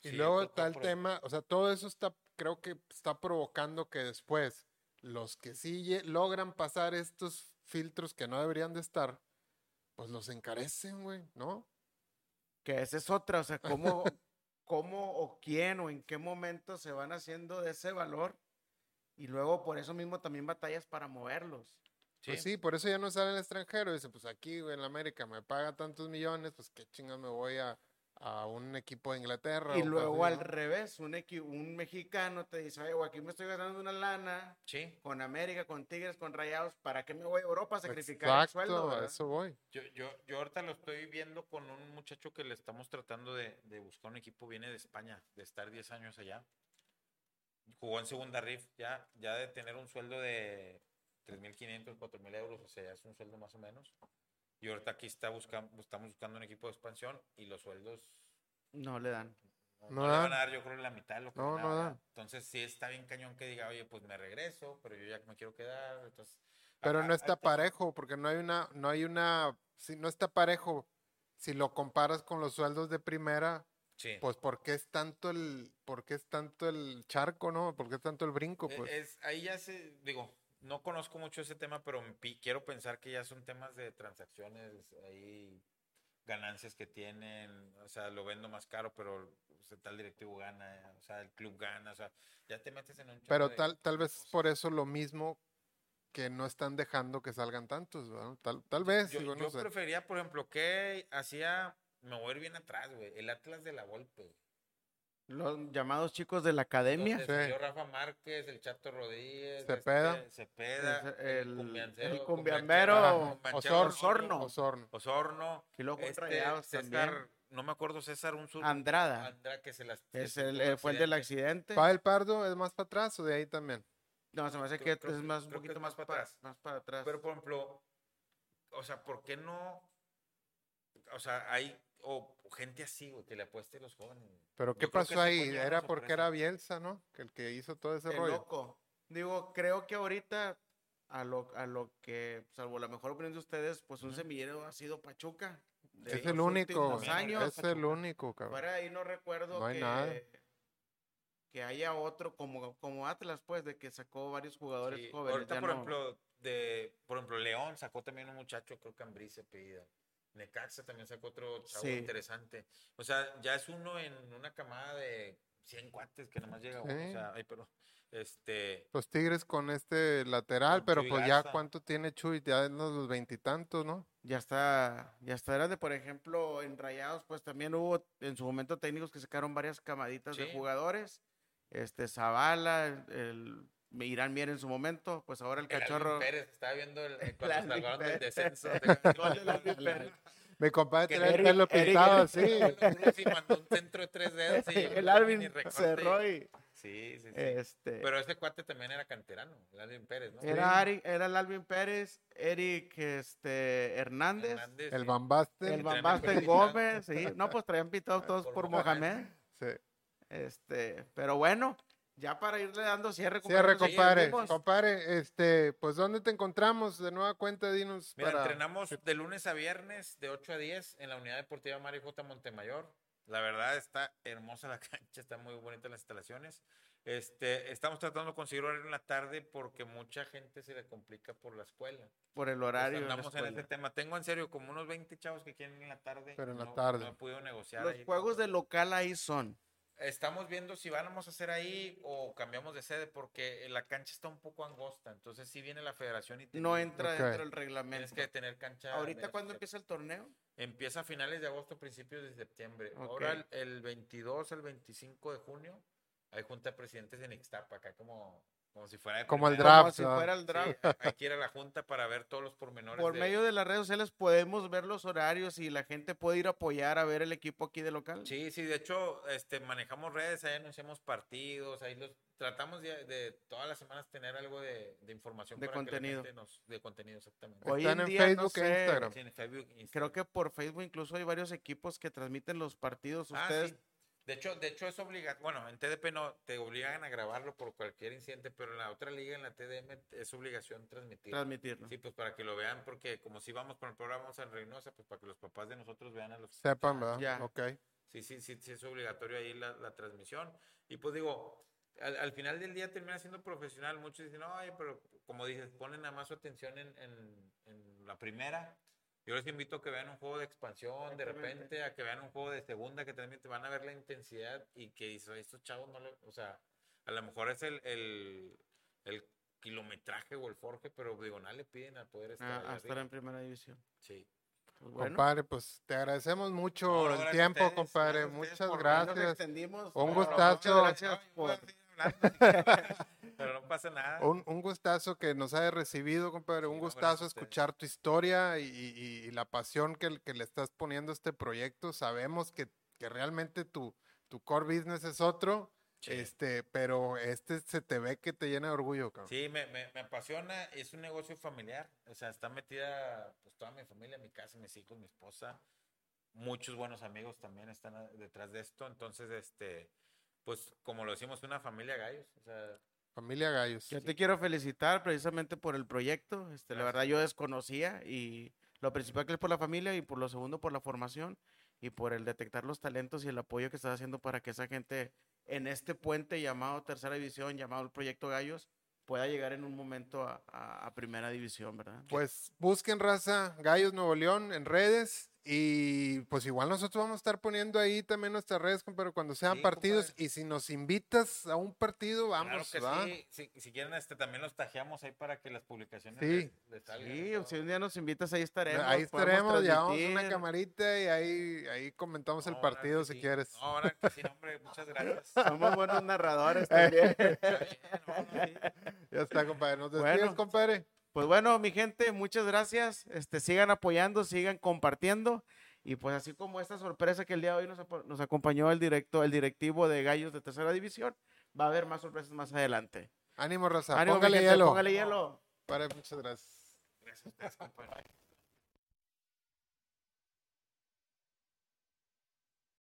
Y Sí, luego está el tema, o sea, todo eso está, creo que está provocando que después los que sí logran pasar estos filtros que no deberían de estar, pues los encarecen, güey, ¿no? Que esa es otra, o sea, cómo, cómo o quién o en qué momento se van haciendo de ese valor y luego por eso mismo también batallas para moverlos. Pues sí, por eso ya no sale el extranjero. Dice, pues aquí, güey, en América me paga tantos millones, pues qué chingas me voy a, a un equipo de Inglaterra. Y luego al así, ¿no? revés, un, equi- un mexicano te dice, oye, aquí me estoy ganando una lana Sí, con América, con Tigres, con Rayados, ¿para qué me voy a Europa a sacrificar el Exacto, sueldo? a verdad? eso voy. Yo, yo, yo ahorita lo estoy viendo con un muchacho que le estamos tratando de, de buscar un equipo, viene de España, de estar 10 años allá. Jugó en segunda RIF, ya, ya de tener un sueldo de 3.500, 4.000 euros, o sea, ya es un sueldo más o menos. Y ahorita aquí está buscando, estamos buscando un equipo de expansión y los sueldos No le dan. no, No no le van a dar, yo creo, la mitad de lo que No, no dan. Entonces sí está bien cañón que diga, oye, pues me regreso, pero yo ya me quiero quedar. Entonces, Pero acá- no está parejo, porque no hay una, no hay una, si no está parejo, si lo comparas con los sueldos de primera, Sí. pues ¿por qué es tanto el, por qué es tanto el charco, no? ¿Por qué es tanto el brinco? Eh, Pues Es, ahí ya se, digo, no conozco mucho ese tema, pero quiero pensar que ya son temas de transacciones, ahí ganancias que tienen, o sea, lo vendo más caro, pero o sea, tal directivo gana, o sea, el club gana, o sea, ya te metes en un pero de- tal, tal vez por eso lo mismo que no están dejando que salgan tantos, ¿verdad? Tal, tal vez, Yo, digo, no yo sé. prefería, por ejemplo, que hacía, me voy a ir bien atrás, güey, el Atlas de la Volpe. Los llamados chicos de la academia. Sí. Rafa Márquez, el Chato Rodríguez, Cepeda. este, Cepeda, El- el- el cumbiambero Osorno. Osorno. Osorno. Osorno. Y luego con Este, César, también. no me acuerdo, César, un sur. Andrada. Andrada que se las. Es el, tuvo eh, fue el del accidente. accidente. ¿Pavel Pardo es más para atrás o de ahí también? No, se me hace Creo- que creo es más, un poquito más más para para atrás. Más para atrás. Pero, por ejemplo, o sea, ¿por qué no? O sea, hay o gente así, güey, que le apueste a los jóvenes. Pero ¿qué pasó ahí? Era porque era Bielsa, ¿no? Que el que hizo todo ese El rollo. loco. Digo, creo que ahorita, a lo, a lo que, salvo la mejor opinión de ustedes, pues un semillero ha sido Pachuca. de Es el único, años. es el único, cabrón. Fuera ahí no recuerdo No hay que, nada. que haya otro como, como Atlas, pues, de que sacó varios jugadores Sí, jóvenes. Ahorita, ya por no. ejemplo, de, por ejemplo, León sacó también un muchacho, creo que Ambrí se apellida. Necaxa también sacó otro chavo Sí. interesante. O sea, ya es uno en una camada de 100 cuates que nomás llega uno. O Sí. sea, ay, pero, este, Los Tigres con este lateral, Con pero Chuy pues ya cuánto tiene Chuy, ya en los veintitantos, ¿no? Ya está, ya está grande. Por ejemplo, en Rayados, pues también hubo en su momento técnicos que sacaron varias camaditas de Sí. jugadores. Este, Zavala, el, el Irán Mier en su momento, pues ahora el el Alvin cachorro. Pérez, estaba viendo el, el- El cuando Alvin salvaron del descenso. Alvin Pérez. Mi compadre Que tenía el pelo pintado así. Sí, mandó un centro de tres dedos. y el Alvin cerró y Sí, sí, sí. este Pero ese cuate también era canterano, el Alvin Pérez, ¿no? era, Ari- era el Alvin Pérez, Eric este, Hernández, Hernández, El sí. Bambaste. el el Gómez, sí. No, pues traían pitados todos Por por Mohamed. Mohamed. Sí. Este, pero bueno, ya para irle dando cierre. Cierre, compañeros, compadre. Compadre, este, pues ¿dónde te encontramos? De nueva cuenta, dinos. Mira, para... entrenamos de lunes a viernes de 8 a 10 en la Unidad Deportiva Mario J. Montemayor. La verdad está hermosa la cancha, está muy bonita las instalaciones. Este, estamos tratando de conseguir horario en la tarde porque mucha gente se le complica por la escuela. por el Pues horario. la andamos en escuela. este tema. Tengo en serio como unos 20 chavos que quieren en la tarde. Pero en la no- tarde. No he podido negociar. Los ahí. juegos de local ahí son. Estamos viendo si vamos a hacer ahí o cambiamos de sede porque la cancha está un poco angosta. Entonces, si viene la federación y te No entra dentro del tienes reglamento. que tener cancha. ¿Ahorita cuándo empieza el torneo? Empieza a finales de agosto, principios de septiembre. Ahora el, el 22 al 25 de junio hay junta de presidentes en Ixtapa, acá como, como si fuera Como el draft. Como si fuera el Sí, draft. hay que ir a la junta para ver todos los pormenores. Por de- medio de las redes sociales podemos ver los horarios y la gente puede ir a apoyar a ver el equipo aquí de local. Sí, sí, de hecho, este, manejamos redes, ahí anunciamos partidos, ahí los tratamos de, de todas las semanas tener algo de, de información De para que la contenido. gente nos- de contenido, exactamente. Hoy Están en en día, no Facebook e sé, Instagram. Sí, en Facebook, Creo Instagram. que por Facebook incluso hay varios equipos que transmiten los partidos. Ah, Ustedes sí. De hecho, de hecho es obligatorio. Bueno, en TDP no te obligan a grabarlo por cualquier incidente, pero en la otra liga, en la TDM, es obligación transmitir. transmitirlo. Sí, pues para que lo vean, porque como si vamos con el programa vamos en Reynosa, pues para que los papás de nosotros vean a los Sepan, ¿verdad? Ya. Ok. Sí, sí, sí, sí es obligatorio ahí la, la transmisión. Y pues digo, al, al final del día termina siendo profesional. Muchos dicen, oye, pero como dices, ponen nada más su atención en, en- en la primera. Yo les invito a que vean un juego de expansión, de repente, a que vean un juego de segunda, que también te van a ver la intensidad y que dices, estos chavos no le, o sea, a lo mejor es el, el, el kilometraje o el forje, pero digo, nada le piden a poder estar a en primera división. Sí. Pues bueno, Compadre, pues te agradecemos mucho No, el tiempo, ustedes, compadre. Muchas gracias. extendimos. Un gustazo. Muchas gracias por- hablando, pero no pasa nada. Un, un gustazo que nos haya recibido, compadre. Un Sí, gracias gustazo escuchar tu historia y, y- y la pasión que, que le estás poniendo a este proyecto. Sabemos que, que realmente tu, tu core business es otro, Sí. este, pero este se te ve que te llena de orgullo, cabrón. Sí, me, me, me apasiona, es un negocio familiar, o sea, está metida pues toda mi familia, mi casa, mis hijos, mi esposa, muchos buenos amigos también están a- detrás de esto, entonces, este, pues como lo decimos, una familia gallos, o sea, Familia Gallos. Yo te quiero felicitar precisamente por el proyecto. Este, la verdad yo desconocía y lo principal que es por la familia y por lo segundo por la formación y por el detectar los talentos y el apoyo que estás haciendo para que esa gente en este puente llamado Tercera División, llamado el Proyecto Gallos, pueda llegar en un momento a, a- a Primera División, ¿verdad? Pues busquen raza Gallos Nuevo León en redes y pues igual nosotros vamos a estar poniendo ahí también nuestras redes, compadre, cuando sean Sí, partidos compadre. y si nos invitas a un partido, claro vamos, que ¿va? sí, si, si quieren, este, también los tajeamos ahí para que las publicaciones Sí. les, les salgan. Sí, si un día nos invitas ahí estaremos. Ahí estaremos, llevamos una camarita y ahí, ahí comentamos el No, partido si sí. quieres. No, ahora que sí, hombre, muchas gracias. Somos buenos narradores también. No, no. Ya está, compadre. Nos Bueno. despides, compadre. Pues bueno, mi gente, muchas gracias. Este, sigan apoyando, sigan compartiendo. Y pues así como esta sorpresa que el día de hoy nos, acompañó el directo, el directivo de Gallos de Tercera División, va a haber más sorpresas más adelante. Ánimo, raza. Ánimo, Póngale gente, hielo. Póngale hielo. Compadre, muchas gracias. Gracias a ustedes, compadre.